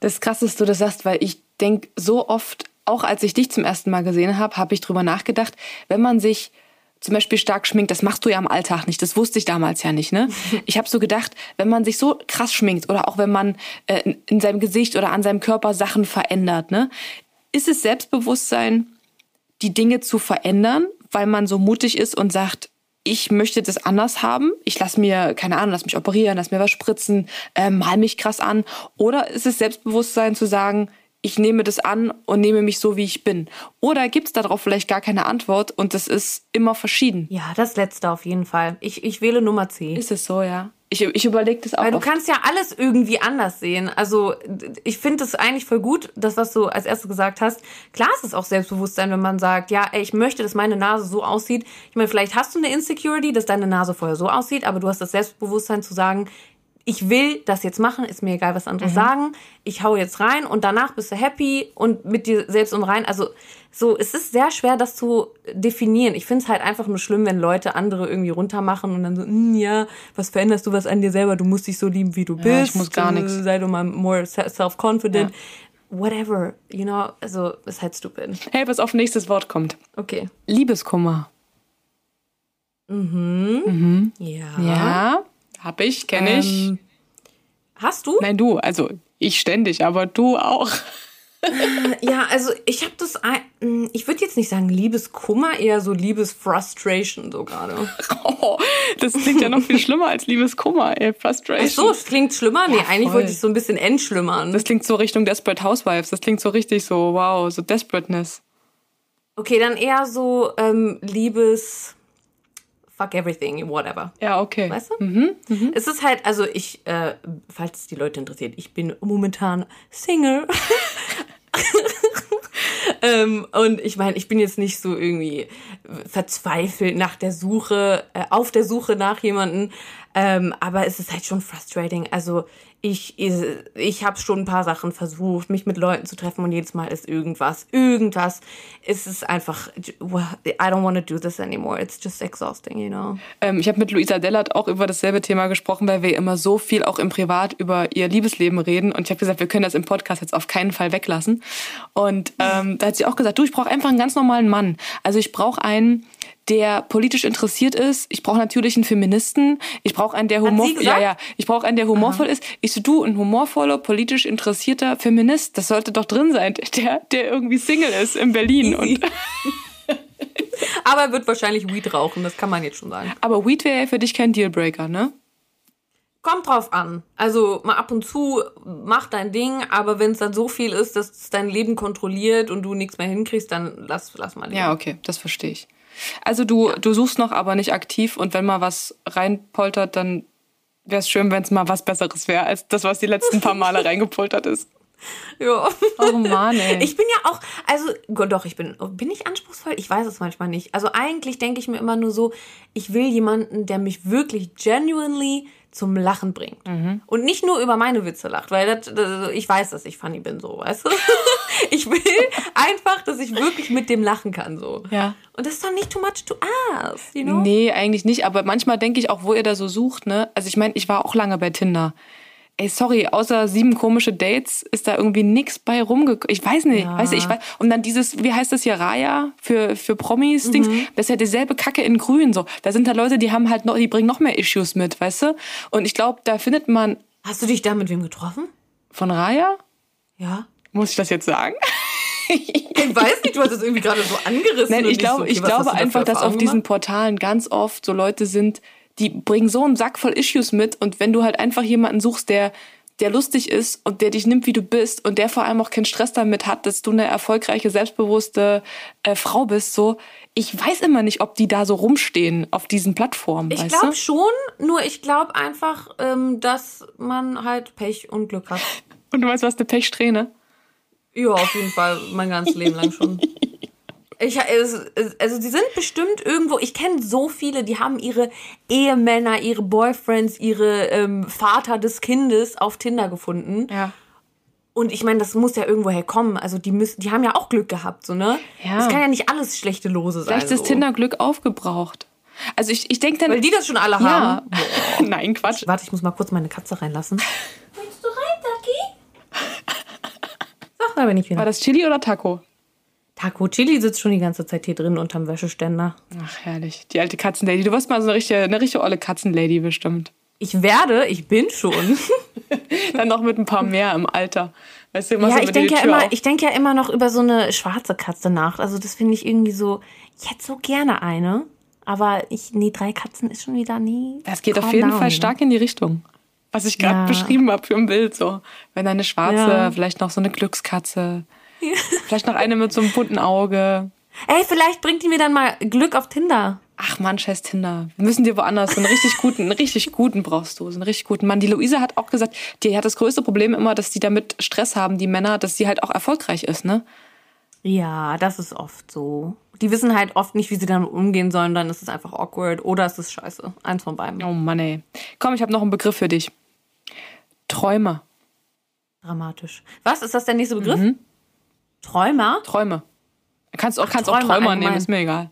Das ist krass, dass du das sagst, weil ich denke so oft, auch als ich dich zum ersten Mal gesehen habe, habe ich drüber nachgedacht, wenn man sich zum Beispiel stark schminkt, das machst du ja im Alltag nicht, das wusste ich damals ja nicht, ne? [LAUGHS] Ich habe so gedacht, wenn man sich so krass schminkt oder auch wenn man äh, in- in seinem Gesicht oder an seinem Körper Sachen verändert, ne? Ist es Selbstbewusstsein, die Dinge zu verändern, weil man so mutig ist und sagt, ich möchte das anders haben. Ich lass mir, keine Ahnung, lass mich operieren, lass mir was spritzen, äh, mal mich krass an. Oder ist es Selbstbewusstsein zu sagen, ich nehme das an und nehme mich so, wie ich bin? Oder gibt es darauf vielleicht gar keine Antwort und das ist immer verschieden? Ja, das letzte auf jeden Fall. Ich, ich wähle Nummer C. Ist es so, ja? Ich, ich überlege das auch. Weil du oft. kannst ja alles irgendwie anders sehen. Also ich finde es eigentlich voll gut, das, was du als erstes gesagt hast. Klar ist es auch Selbstbewusstsein, wenn man sagt, ja, ey, ich möchte, dass meine Nase so aussieht. Ich meine, vielleicht hast du eine Insecurity, dass deine Nase vorher so aussieht, aber du hast das Selbstbewusstsein zu sagen, ich will das jetzt machen, ist mir egal, was andere sagen. Ich hau jetzt rein und danach bist du happy und mit dir selbst im Rein. Also so, es ist sehr schwer, das zu definieren. Ich finde es halt einfach nur schlimm, wenn Leute andere irgendwie runtermachen und dann so, "Mm, ja, was veränderst du was an dir selber? Du musst dich so lieben, wie du bist. ich muss gar nix. Sei du mal more se- self-confident. Whatever, you know, also ist halt stupid. Hey, pass auf, nächstes Wort kommt. Okay. Liebeskummer. Ja. Ja, hab ich, kenne ich. Ähm, Hast du? Nein, du, also ich ständig, aber du auch. [LAUGHS] Ja, also ich habe das, mm, ich würde jetzt nicht sagen Liebeskummer, eher so Liebesfrustration so gerade. [LAUGHS] Oh, das klingt ja noch viel schlimmer als Liebeskummer, ey, Frustration. Ach so, es klingt schlimmer? Nee, eigentlich voll. wollte ich so ein bisschen entschlimmern. Das klingt so Richtung Desperate Housewives. Das klingt so richtig so, wow, so Desperateness. Okay, dann eher so ähm, Liebes fuck everything, whatever. Ja, okay. Weißt du? Es ist halt, also ich, äh, falls es die Leute interessiert, ich bin momentan Single. [LAUGHS] [LAUGHS] ähm, und ich meine, ich bin jetzt nicht so irgendwie verzweifelt nach der Suche, äh, auf der Suche nach jemanden. Ähm, aber es ist halt schon frustrating. Also ich, ich habe schon ein paar Sachen versucht, mich mit Leuten zu treffen und jedes Mal ist irgendwas, irgendwas. Es ist einfach, I don't want to do this anymore. It's just exhausting, you know. Ähm, ich habe mit Luisa Dellert auch über dasselbe Thema gesprochen, weil wir immer so viel auch im Privat über ihr Liebesleben reden. Und ich habe gesagt, wir können das im Podcast jetzt auf keinen Fall weglassen. Und ähm, da hat sie auch gesagt, du, ich brauche einfach einen ganz normalen Mann. Also ich brauche einen, der politisch interessiert ist. Ich brauche natürlich einen Feministen. Ich brauche einen, der humor ja ja. Ich brauche einen, der humorvoll Aha. ist. Ich so du ein humorvoller, politisch interessierter Feminist. Das sollte doch drin sein, der der irgendwie Single ist in Berlin und [LAUGHS] Aber er wird wahrscheinlich Weed rauchen, das kann man jetzt schon sagen. Aber Weed wäre ja für dich kein Dealbreaker, ne? Kommt drauf an. Also mal ab und zu mach dein Ding, aber wenn es dann so viel ist, dass es dein Leben kontrolliert und du nichts mehr hinkriegst, dann lass, lass mal leben. Ja, okay, das verstehe ich. Also du, ja. du suchst noch, aber nicht aktiv und wenn mal was reinpoltert, dann wäre es schön, wenn es mal was Besseres wäre, als das, was die letzten paar Male [LAUGHS] reingepoltert ist. Ja. Oh Mann, ey. Ich bin ja auch, also doch, ich bin, bin ich anspruchsvoll? Ich weiß es manchmal nicht. Also eigentlich denke ich mir immer nur so, ich will jemanden, der mich wirklich genuinely zum Lachen bringt. Mhm. Und nicht nur über meine Witze lacht, weil das, das, ich weiß, dass ich funny bin, so, weißt du? [LAUGHS] ich will einfach, dass ich wirklich mit dem lachen kann, so. Ja. Und das ist doch nicht too much to ask, you know? Nee, eigentlich nicht, aber manchmal denke ich auch, wo ihr da so sucht, ne? Also ich meine, ich war auch lange bei Tinder ey, sorry, außer sieben komische Dates ist da irgendwie nix bei rumgekommen. Ich weiß nicht, ja. weißt du, ich weiß. Und dann dieses, wie heißt das hier, Raya für, für Promis, mhm. Dings, das ist ja dieselbe Kacke in grün, so. Da sind da Leute, die haben halt noch, die bringen noch mehr Issues mit, weißt du? Und ich glaube, da findet man. Hast du dich da mit wem getroffen? Von Raya? Ja. Muss ich das jetzt sagen? ich weiß nicht, du hast es irgendwie gerade so angerissen. Nein, ich, glaube, so, okay, ich glaube einfach, dass auf diesen Portalen ganz oft so Leute sind, die bringen so einen Sack voll Issues mit und wenn du halt einfach jemanden suchst, der der lustig ist und der dich nimmt, wie du bist und der vor allem auch keinen Stress damit hat, dass du eine erfolgreiche, selbstbewusste äh, Frau bist, so ich weiß immer nicht, ob die da so rumstehen auf diesen Plattformen. Ich glaube schon, nur ich glaube einfach, ähm, dass man halt Pech und Glück hat. [LAUGHS] Und du weißt, was eine Pechsträhne? Ja, auf jeden Fall mein ganzes Leben lang schon. [LAUGHS] Ich, also sie sind bestimmt irgendwo, ich kenne so viele, die haben ihre Ehemänner, ihre Boyfriends, ihre ähm, Vater des Kindes auf Tinder gefunden. Ja. Und ich meine, das muss ja irgendwo herkommen. Also die müssen, die haben ja auch Glück gehabt, so, ne? Ja. Das kann ja nicht alles schlechte Lose sein. Vielleicht ist so. Tinder-Glück aufgebraucht. Also ich, ich denke dann. Weil die das schon alle ja. haben. Boah. [LAUGHS] Nein, Quatsch. Warte, ich muss mal kurz meine Katze reinlassen. Willst du rein, Taki? Sag mal, wenn ich wieder. War das Chili oder Taco? Taco Chili sitzt schon die ganze Zeit hier drin unterm Wäscheständer. Ach, herrlich. Die alte Katzenlady. Du wirst mal so eine richtige, eine richtige olle Katzenlady bestimmt. Ich werde, ich bin schon. [LAUGHS] Dann noch mit ein paar mehr im Alter. Weißt du, ja, ich denke ja, immer, ich denke ja immer noch über so eine schwarze Katze nach. Also das finde ich irgendwie so, ich hätte so gerne eine. Aber ich, nee, drei Katzen ist schon wieder nie. Das geht auf jeden down, Fall stark in die Richtung. Was ich gerade ja. beschrieben habe für ein Bild. So, wenn eine schwarze, ja. vielleicht noch so eine Glückskatze. Vielleicht noch eine mit so einem bunten Auge. Ey, vielleicht bringt die mir dann mal Glück auf Tinder. Ach man, scheiß Tinder. Wir müssen dir woanders. So einen richtig guten, einen richtig guten brauchst du. So einen richtig guten Mann. Die Luise hat auch gesagt, die hat das größte Problem immer, dass die damit Stress haben, die Männer, dass sie halt auch erfolgreich ist, ne? Ja, das ist oft so. Die wissen halt oft nicht, wie sie damit umgehen sollen, dann ist es einfach awkward oder es ist scheiße. Eins von beiden. Oh Mann, ey. Komm, ich habe noch einen Begriff für dich. Träume. Dramatisch. Was? Ist das der nächste Begriff? Mhm. Träumer? Träume. Kannst auch, Ach, kannst Träume auch Träumer nehmen, ist mir egal.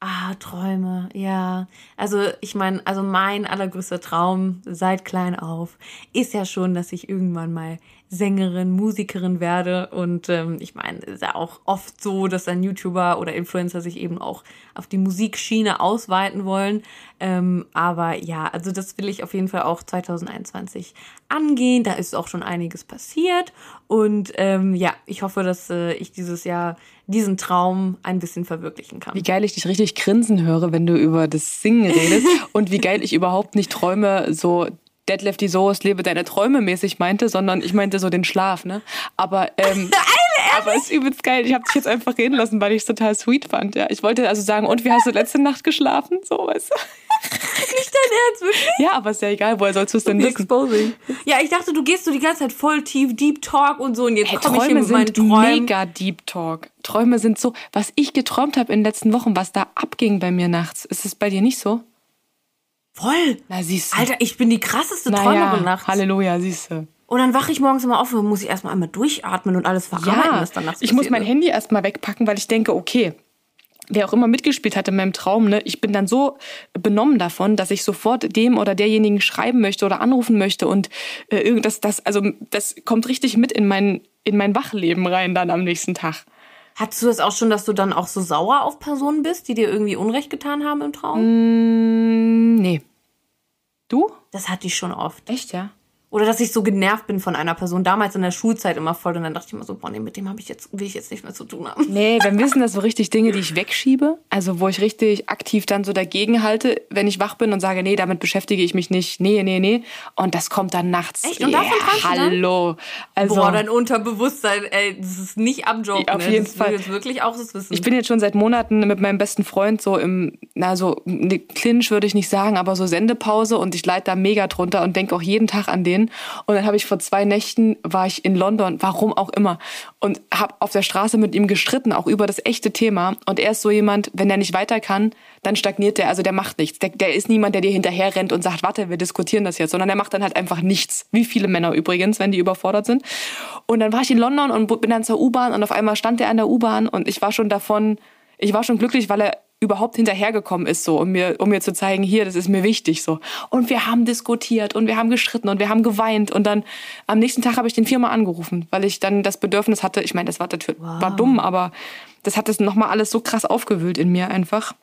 Ah, Träume, ja. Also ich meine, also mein allergrößter Traum seit klein auf ist ja schon, dass ich irgendwann mal Sängerin, Musikerin werde. Und ähm, ich meine, es ist ja auch oft so, dass dann YouTuber oder Influencer sich eben auch auf die Musikschiene ausweiten wollen. Ähm, aber ja, also das will ich auf jeden Fall auch 2021 angehen. Da ist auch schon einiges passiert. Und ähm, ja, ich hoffe, dass äh, ich dieses Jahr diesen Traum ein bisschen verwirklichen kann. Wie geil ich dich richtig grinsen höre, wenn du über das Singen redest [LAUGHS] und wie geil ich überhaupt nicht träume, so Deadlift die Soos, lebe deine Träume mäßig meinte, sondern ich meinte so den Schlaf, ne? Aber, ähm, [LAUGHS] aber es ist übelst geil. Ich habe dich jetzt einfach reden lassen, weil ich es total sweet fand, ja. Ich wollte also sagen, und wie hast du letzte Nacht geschlafen? So, weißt du? [LAUGHS] Nicht dein Ernst, wirklich? Ja, aber ist ja egal, woher sollst du es denn wissen? Exposing. Ja, ich dachte, du gehst so die ganze Zeit voll tief, Deep Talk und so und jetzt hey, komme ich hier mit meinen Träumen. mega Deep Talk. Träume sind so, was ich geträumt habe in den letzten Wochen, was da abging bei mir nachts. Ist es bei dir nicht so? Voll. Na, siehst du. Alter, ich bin die krasseste naja, Träumerin nachts. Halleluja, siehst du. Und dann wache ich morgens immer auf und muss ich erstmal einmal durchatmen und alles verarbeiten, ja, was dann nachts Ich muss mein Handy erstmal wegpacken, weil ich denke, okay, wer auch immer mitgespielt hat in meinem Traum, ne, ich bin dann so benommen davon, dass ich sofort dem oder derjenigen schreiben möchte oder anrufen möchte und äh, irgendwas, das, also das kommt richtig mit in mein, in mein Wachleben rein dann am nächsten Tag. Hattest du das auch schon, dass du dann auch so sauer auf Personen bist, die dir irgendwie Unrecht getan haben im Traum? Mm, nee. Du? Das hatte ich schon oft. Echt, ja? Oder dass ich so genervt bin von einer Person. Damals in der Schulzeit immer voll. Und dann dachte ich immer so, boah, nee, mit dem habe ich jetzt, will ich jetzt nicht mehr zu tun haben. Nee, wenn wissen [LAUGHS] das so richtig Dinge, die ich wegschiebe. Also wo ich richtig aktiv dann so dagegen halte, wenn ich wach bin und sage, nee, damit beschäftige ich mich nicht. Nee, nee, nee. Und das kommt dann nachts. Echt? Und davon dann? Hallo. Also, Boah, dein Unterbewusstsein, ey, das ist nicht abjoken. Auf ne? jeden das Fall. will jetzt wirklich auch das wissen. Ich bin jetzt schon seit Monaten mit meinem besten Freund so im, na so, ne, Clinch würde ich nicht sagen, aber so Sendepause und ich leide da mega drunter und denke auch jeden Tag an den. Und dann habe ich vor zwei Nächten, war ich in London, warum auch immer, und habe auf der Straße mit ihm gestritten, auch über das echte Thema. Und er ist so jemand, wenn der nicht weiter kann, dann stagniert der, also der macht nichts. Der, der ist niemand, der dir hinterher rennt und sagt, warte, wir diskutieren das jetzt, sondern der macht dann halt einfach nichts. Wie viele Männer übrigens, wenn die überfordert sind. Und dann war ich in London und bin dann zur U-Bahn und auf einmal stand er an der U-Bahn und ich war schon davon, ich war schon glücklich, weil er überhaupt hinterhergekommen ist, so, um mir, um mir zu zeigen, hier, das ist mir wichtig, so. Und wir haben diskutiert und wir haben gestritten und wir haben geweint und dann am nächsten Tag habe ich den viermal angerufen, weil ich dann das Bedürfnis hatte, ich meine, das war, natürlich war dumm, aber das hat das nochmal alles so krass aufgewühlt in mir einfach.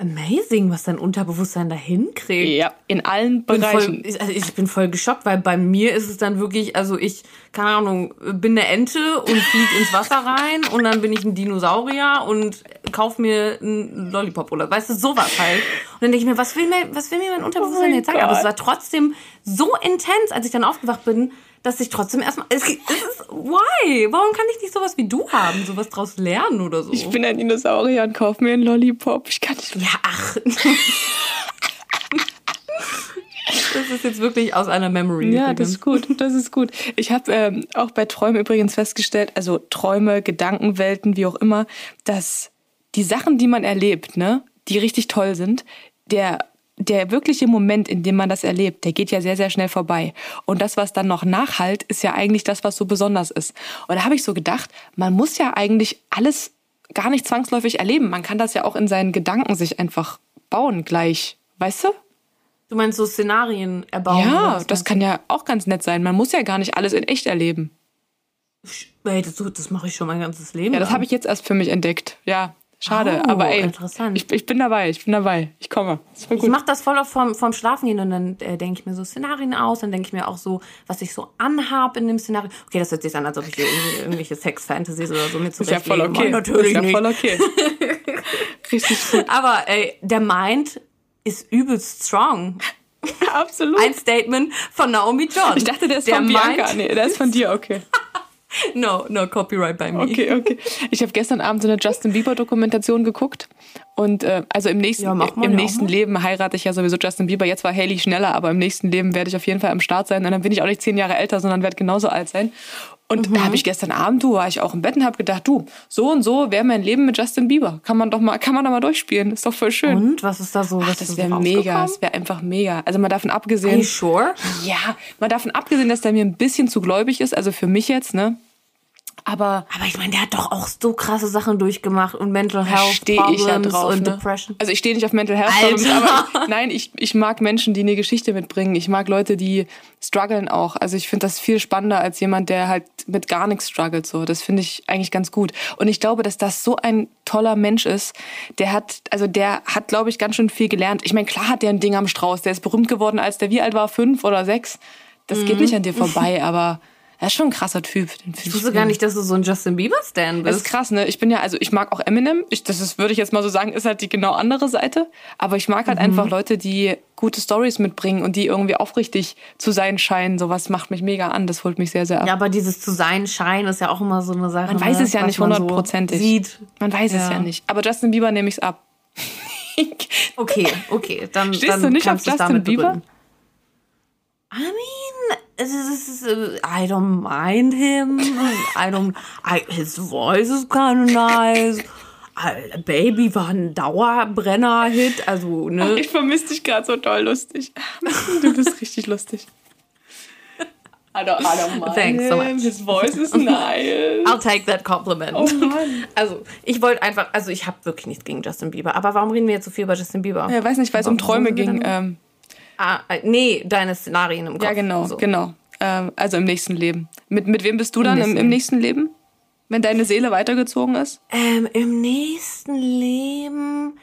Amazing, was dein Unterbewusstsein da hinkriegt. Ja, in allen bin Bereichen. voll, ich, also ich bin voll geschockt, weil bei mir ist es dann wirklich, also ich, keine Ahnung, bin eine Ente und flieg ins Wasser rein und dann bin ich ein Dinosaurier und kauf mir einen Lollipop oder weißt du, sowas halt. Und dann denke ich mir, was will mir, was will mir mein Unterbewusstsein Oh mein jetzt sagen? Aber es Gott. war trotzdem so intens, als ich dann aufgewacht bin, dass ich trotzdem erstmal, es, es ist, why? Warum kann ich nicht sowas wie du haben? Sowas draus lernen oder so? ich bin ein Dinosaurier und kauf mir einen Lollipop. Ich kann nicht Ja, ach. Das ist jetzt wirklich aus einer Memory. Ja, übrigens. das ist gut, das ist gut. Ich habe ähm, auch bei Träumen übrigens festgestellt, also Träume, Gedankenwelten, wie auch immer, dass die Sachen, die man erlebt, ne, die richtig toll sind, der der wirkliche Moment, in dem man das erlebt, der geht ja sehr, sehr schnell vorbei. Und das, was dann noch nachhalt, ist ja eigentlich das, was so besonders ist. Und da habe ich so gedacht, man muss ja eigentlich alles gar nicht zwangsläufig erleben. Man kann das ja auch in seinen Gedanken sich einfach bauen gleich. Weißt du? Du meinst so Szenarien erbauen? Ja, das kann ja auch ganz nett sein. Man muss ja gar nicht alles in echt erleben. du? Ey, das, das mache ich schon mein ganzes Leben. Ja, das habe ich jetzt erst für mich entdeckt. Ja, schade. Oh, aber ey, interessant. Ich, ich bin dabei, ich bin dabei. Ich komme. Ich mache das voll oft vorm, vorm Schlafen gehen und dann äh, denke ich mir so Szenarien aus, dann denke ich mir auch so, was ich so anhab in dem Szenario. Okay, das hört sich an, als ob ich hier irgendwie, irgendwelche Sex-Fantasies oder so mit ist ja voll okay. Mann, Natürlich ist ja voll okay. [LAUGHS] Richtig gut. Aber ey, der Mind ist übelst strong. [LAUGHS] Absolut. Ein Statement von Naomi John. ich dachte, der ist von Bianca. Mind- Nee, der ist von dir, okay. [LAUGHS] No, no copyright by me. Okay, okay. Ich habe gestern Abend so eine Justin Bieber Dokumentation geguckt und äh, also im nächsten Ja, man im ja nächsten mal. Leben heirate ich ja sowieso Justin Bieber. Jetzt war Haley schneller, aber im nächsten Leben werde ich auf jeden Fall am Start sein und dann bin ich auch nicht zehn Jahre älter, sondern werde genauso alt sein. Und Mhm. da habe ich gestern Abend, du, war ich auch im Bett und habe gedacht, du, so und so wäre mein Leben mit Justin Bieber. Kann man doch mal, kann man doch mal durchspielen. Ist doch voll schön. Und was ist da so? Ach, was das ist wäre so mega, es wäre einfach mega. Also mal davon Are abgesehen, you sure? ja, mal davon abgesehen, dass der mir ein bisschen zu gläubig ist, also für mich jetzt, ne? Aber Aber ich meine, der hat doch auch so krasse Sachen durchgemacht und Mental Health stehe ich ja drauf. und Ne? Depression. Also ich stehe nicht auf Mental Health Problems, aber ich, nein, ich, ich mag Menschen, die eine Geschichte mitbringen. Ich mag Leute, die strugglen auch. Also ich finde das viel spannender als jemand, der halt mit gar nichts struggelt. So, das finde ich eigentlich ganz gut. Und ich glaube, dass das so ein toller Mensch ist. Der hat, also der hat, glaube ich, ganz schön viel gelernt. Ich meine, klar hat der ein Ding am Strauß. Der ist berühmt geworden, als der wie alt war, fünf oder sechs. Das Mhm. geht nicht an dir vorbei, aber er ist schon ein krasser Typ. Ich wusste gar nicht, dass du so ein Justin Bieber-Stan das ist bist. krass, ne? Ich bin ja, also ich mag auch Eminem. Ich, das ist, würde ich jetzt mal so sagen, ist halt die genau andere Seite. Aber ich mag halt einfach Leute, die gute Stories mitbringen und die irgendwie aufrichtig zu sein scheinen. Sowas macht mich mega an. Das holt mich sehr, sehr ab. Ja, aber dieses zu sein Schein ist ja auch immer so eine Sache. man weiß ne? es ja nicht so hundertprozentig. Sieht. Man weiß es Ja. ja nicht. Aber Justin Bieber nehme ich's ab. Okay, okay. Dann, Stehst dann du nicht auf Justin Bieber? begründen. I mean, äh, I don't mind him. I don't, I, his voice is kind of nice. Baby war ein Dauerbrenner-Hit, also, ne? Ich vermisse dich gerade so toll lustig. [LAUGHS] Du bist richtig lustig. I don't, I don't mind Thanks so him. much. His voice is [LAUGHS] nice. I'll take that compliment. Oh Mann. Also, ich wollte einfach, also ich habe wirklich nichts gegen Justin Bieber. Aber warum reden wir jetzt so viel über Justin Bieber? Ich weiß nicht, weil es um Träume ging. Ähm, Ah, äh, nee, deine Szenarien im Kopf. Ja, genau, So. genau. Ähm, also im nächsten Leben. Mit, mit wem bist du dann im, nächsten im nächsten Leben? Wenn deine Seele weitergezogen ist? Ähm, Im nächsten Leben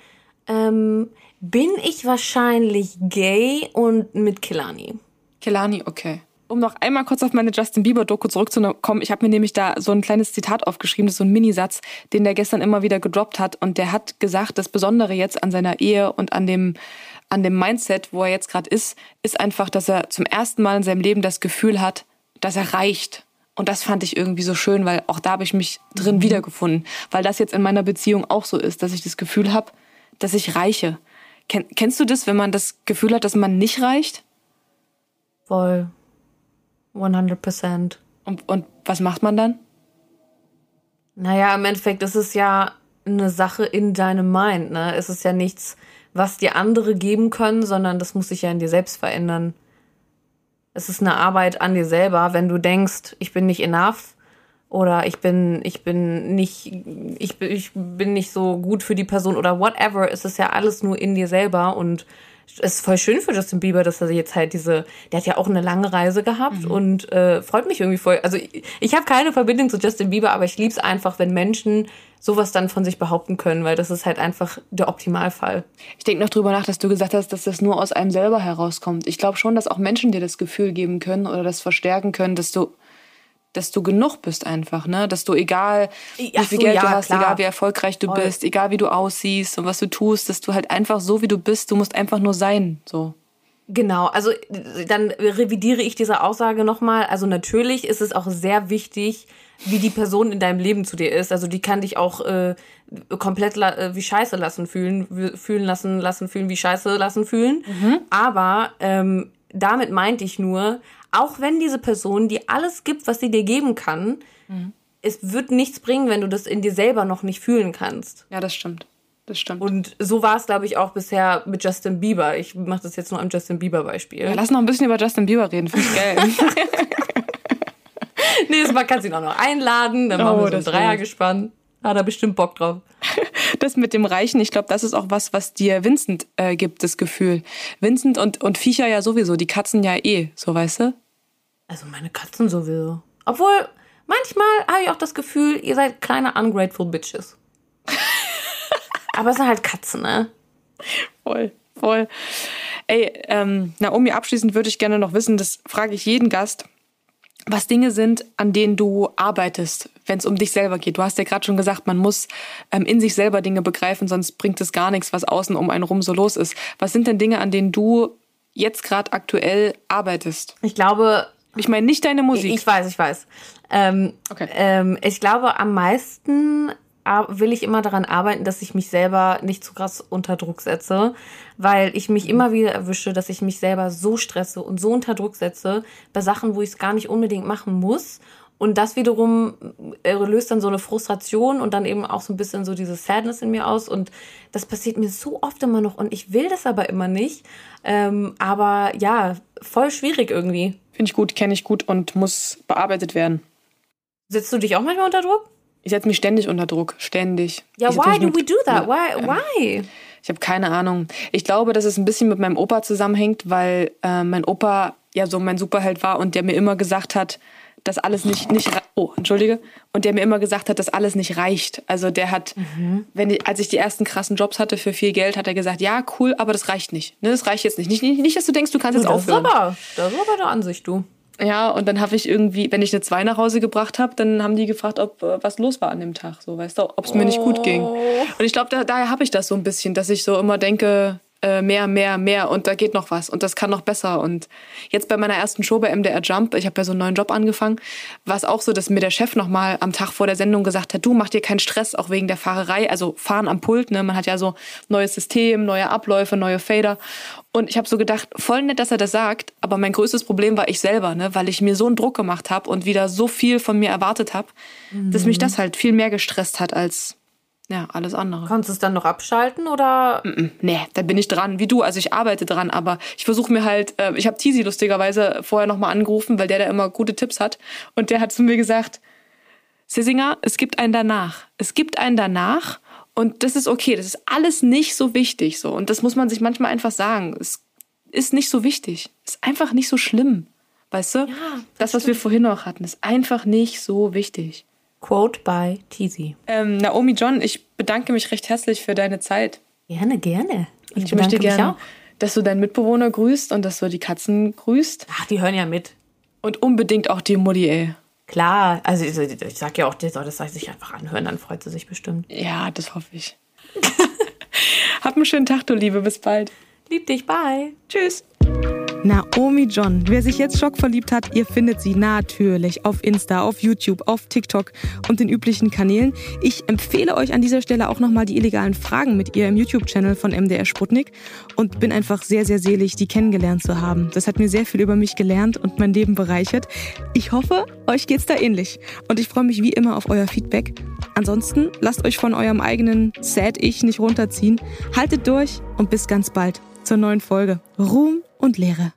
ähm, bin ich wahrscheinlich gay und mit Kilani. Kelani, okay. Um noch einmal kurz auf meine Justin Bieber-Doku zurückzukommen, ich habe mir nämlich da so ein kleines Zitat aufgeschrieben, das ist so ein Minisatz, den der gestern immer wieder gedroppt hat. Und der hat gesagt, das Besondere jetzt an seiner Ehe und an dem, an dem Mindset, wo er jetzt gerade ist, ist einfach, dass er zum ersten Mal in seinem Leben das Gefühl hat, dass er reicht. Und das fand ich irgendwie so schön, weil auch da habe ich mich drin wiedergefunden. Weil das jetzt in meiner Beziehung auch so ist, dass ich das Gefühl habe, dass ich reiche. Ken kennst du das, wenn man das Gefühl hat, dass man nicht reicht? Voll. 100 Prozent. Und, und was macht man dann? Naja, im Endeffekt ist es ja eine Sache in deinem Mind. Ne? Es ist ja nichts, was dir andere geben können, sondern das muss sich ja in dir selbst verändern. Es ist eine Arbeit an dir selber, wenn du denkst, ich bin nicht enough oder ich bin, ich bin nicht, ich bin, ich bin nicht so gut für die Person oder whatever. Es ist ja alles nur in dir selber und es ist voll schön für Justin Bieber, dass er jetzt halt diese, der hat ja auch eine lange Reise gehabt Mhm. und äh, freut mich irgendwie voll. Also ich, ich habe keine Verbindung zu Justin Bieber, aber ich lieb's einfach, wenn Menschen sowas dann von sich behaupten können, weil das ist halt einfach der Optimalfall. Ich denke noch drüber nach, dass du gesagt hast, dass das nur aus einem selber herauskommt. Ich glaube schon, dass auch Menschen dir das Gefühl geben können oder das verstärken können, dass du, dass du genug bist einfach, ne? Dass du egal, wie viel so, Geld ja, du hast, klar. egal wie erfolgreich du Voll. bist, egal wie du aussiehst und was du tust, dass du halt einfach so wie du bist, du musst einfach nur sein, so. Genau, also dann revidiere ich diese Aussage nochmal. Also natürlich ist es auch sehr wichtig, wie die Person in deinem Leben zu dir ist. Also die kann dich auch äh, komplett äh, wie Scheiße lassen fühlen, fühlen lassen, lassen fühlen, wie Scheiße lassen fühlen. Aber ähm, damit meinte ich nur, auch wenn diese Person dir alles gibt, was sie dir geben kann, es wird nichts bringen, wenn du das in dir selber noch nicht fühlen kannst. Ja, das stimmt. Das stimmt. Und so war es, glaube ich, auch bisher mit Justin Bieber. Ich mache das jetzt nur am Justin Bieber-Beispiel. ja, lass noch ein bisschen über Justin Bieber reden, finde ich geil. [LAUGHS] [LAUGHS] [LAUGHS] Nächstes Mal kannst du ihn auch noch einladen. Dann Oh, machen wir so ein das Dreier wär's. gespannt. Hat er bestimmt Bock drauf. [LAUGHS] das mit dem Reichen, ich glaube, das ist auch was, was dir Vincent äh, gibt, das Gefühl. Vincent und, und Viecher ja sowieso, die Katzen ja eh, so weißt du? Also meine Katzen sowieso. Obwohl, manchmal habe ich auch das Gefühl, ihr seid kleine ungrateful Bitches. [LAUGHS] Aber es sind halt Katzen, ne? Voll, voll. Ey, ähm, Naomi, abschließend würde ich gerne noch wissen, das frage ich jeden Gast, was Dinge sind, an denen du arbeitest, wenn es um dich selber geht. Du hast ja gerade schon gesagt, man muss ähm, in sich selber Dinge begreifen, sonst bringt es gar nichts, was außen um einen rum so los ist. Was sind denn Dinge, an denen du jetzt gerade aktuell arbeitest? Ich glaube, Ich meine nicht deine Musik. Ich weiß, ich weiß. Ähm, Okay. ähm, ich glaube, am meisten will ich immer daran arbeiten, dass ich mich selber nicht zu krass unter Druck setze, weil ich mich immer wieder erwische, dass ich mich selber so stresse und so unter Druck setze bei Sachen, wo ich es gar nicht unbedingt machen muss. Und das wiederum äh, löst dann so eine Frustration und dann eben auch so ein bisschen so diese Sadness in mir aus. Und das passiert mir so oft immer noch und ich will das aber immer nicht. Ähm, aber ja, voll schwierig irgendwie. Finde ich gut, kenne ich gut und muss bearbeitet werden. Setzt du dich auch manchmal unter Druck? Ich setze mich ständig unter Druck, ständig. Ja, ich why do we do that? Why? Why? Ich habe keine Ahnung. Ich glaube, dass es ein bisschen mit meinem Opa zusammenhängt, weil äh, mein Opa ja so mein Superheld war und der mir immer gesagt hat, dass alles nicht nicht oh entschuldige und der mir immer gesagt hat, dass alles nicht reicht. Also der hat, wenn ich, als ich die ersten krassen Jobs hatte für viel Geld, hat er gesagt, ja cool, aber das reicht nicht. Ne, das reicht jetzt nicht. Nicht, nicht, nicht dass du denkst, du kannst jetzt Das ist, aufhören. aber, das ist aber eine Ansicht, du. Ja, und dann habe ich irgendwie, wenn ich eine 2 nach Hause gebracht habe, dann haben die gefragt, ob äh, was los war an dem Tag, so weißt du, ob es mir nicht gut ging. Und ich glaube, da, daher habe ich das so ein bisschen, dass ich so immer denke, äh, mehr, mehr, mehr und da geht noch was und das kann noch besser. Und jetzt bei meiner ersten Show bei MDR Jump, ich habe ja so einen neuen Job angefangen, war es auch so, dass mir der Chef nochmal am Tag vor der Sendung gesagt hat, du mach dir keinen Stress, auch wegen der Fahrerei, also fahren am Pult, ne? Man hat ja so neues System, neue Abläufe, neue Fader. Und ich habe so gedacht, voll nett, dass er das sagt, aber mein größtes Problem war ich selber, ne? weil ich mir so einen Druck gemacht habe und wieder so viel von mir erwartet habe, dass mich das halt viel mehr gestresst hat als ja, alles andere. Kannst du es dann noch abschalten oder? Nee, da bin ich dran, wie du. Also ich arbeite dran, aber ich versuche mir halt, äh, ich habe Tizi lustigerweise vorher nochmal angerufen, weil der da immer gute Tipps hat. Und der hat zu mir gesagt, Sisinger, es gibt einen danach. Es gibt einen danach und das ist okay. Das ist alles nicht so wichtig so. Und das muss man sich manchmal einfach sagen. Es ist nicht so wichtig. Ist einfach nicht so schlimm. Weißt du? das, was wir vorhin noch hatten, ist einfach nicht so wichtig. Quote by Teasy. Ähm, Naomi John, ich bedanke mich recht herzlich für deine Zeit. Gerne, gerne. Ich, ich möchte gerne, dass du deinen Mitbewohner grüßt und dass du die Katzen grüßt. Ach, die hören ja mit. Und unbedingt auch die Mutti, ey. Klar, also ich, ich sag ja auch, die soll das sich einfach anhören, dann freut sie sich bestimmt. Ja, das hoffe ich. [LAUGHS] Hab einen schönen Tag, du Liebe. Bis bald. Lieb dich, bye. Tschüss. Naomi John. Wer sich jetzt schockverliebt hat, ihr findet sie natürlich auf Insta, auf YouTube, auf TikTok und den üblichen Kanälen. Ich empfehle euch an dieser Stelle auch nochmal die illegalen Fragen mit ihr im YouTube-Channel von MDR Sputnik und bin einfach sehr, sehr selig, die kennengelernt zu haben. Das hat mir sehr viel über mich gelernt und mein Leben bereichert. Ich hoffe, euch geht's da ähnlich und ich freue mich wie immer auf euer Feedback. Ansonsten lasst euch von eurem eigenen Sad-Ich nicht runterziehen. Haltet durch und bis ganz bald zur neuen Folge Ruhm und Lehre.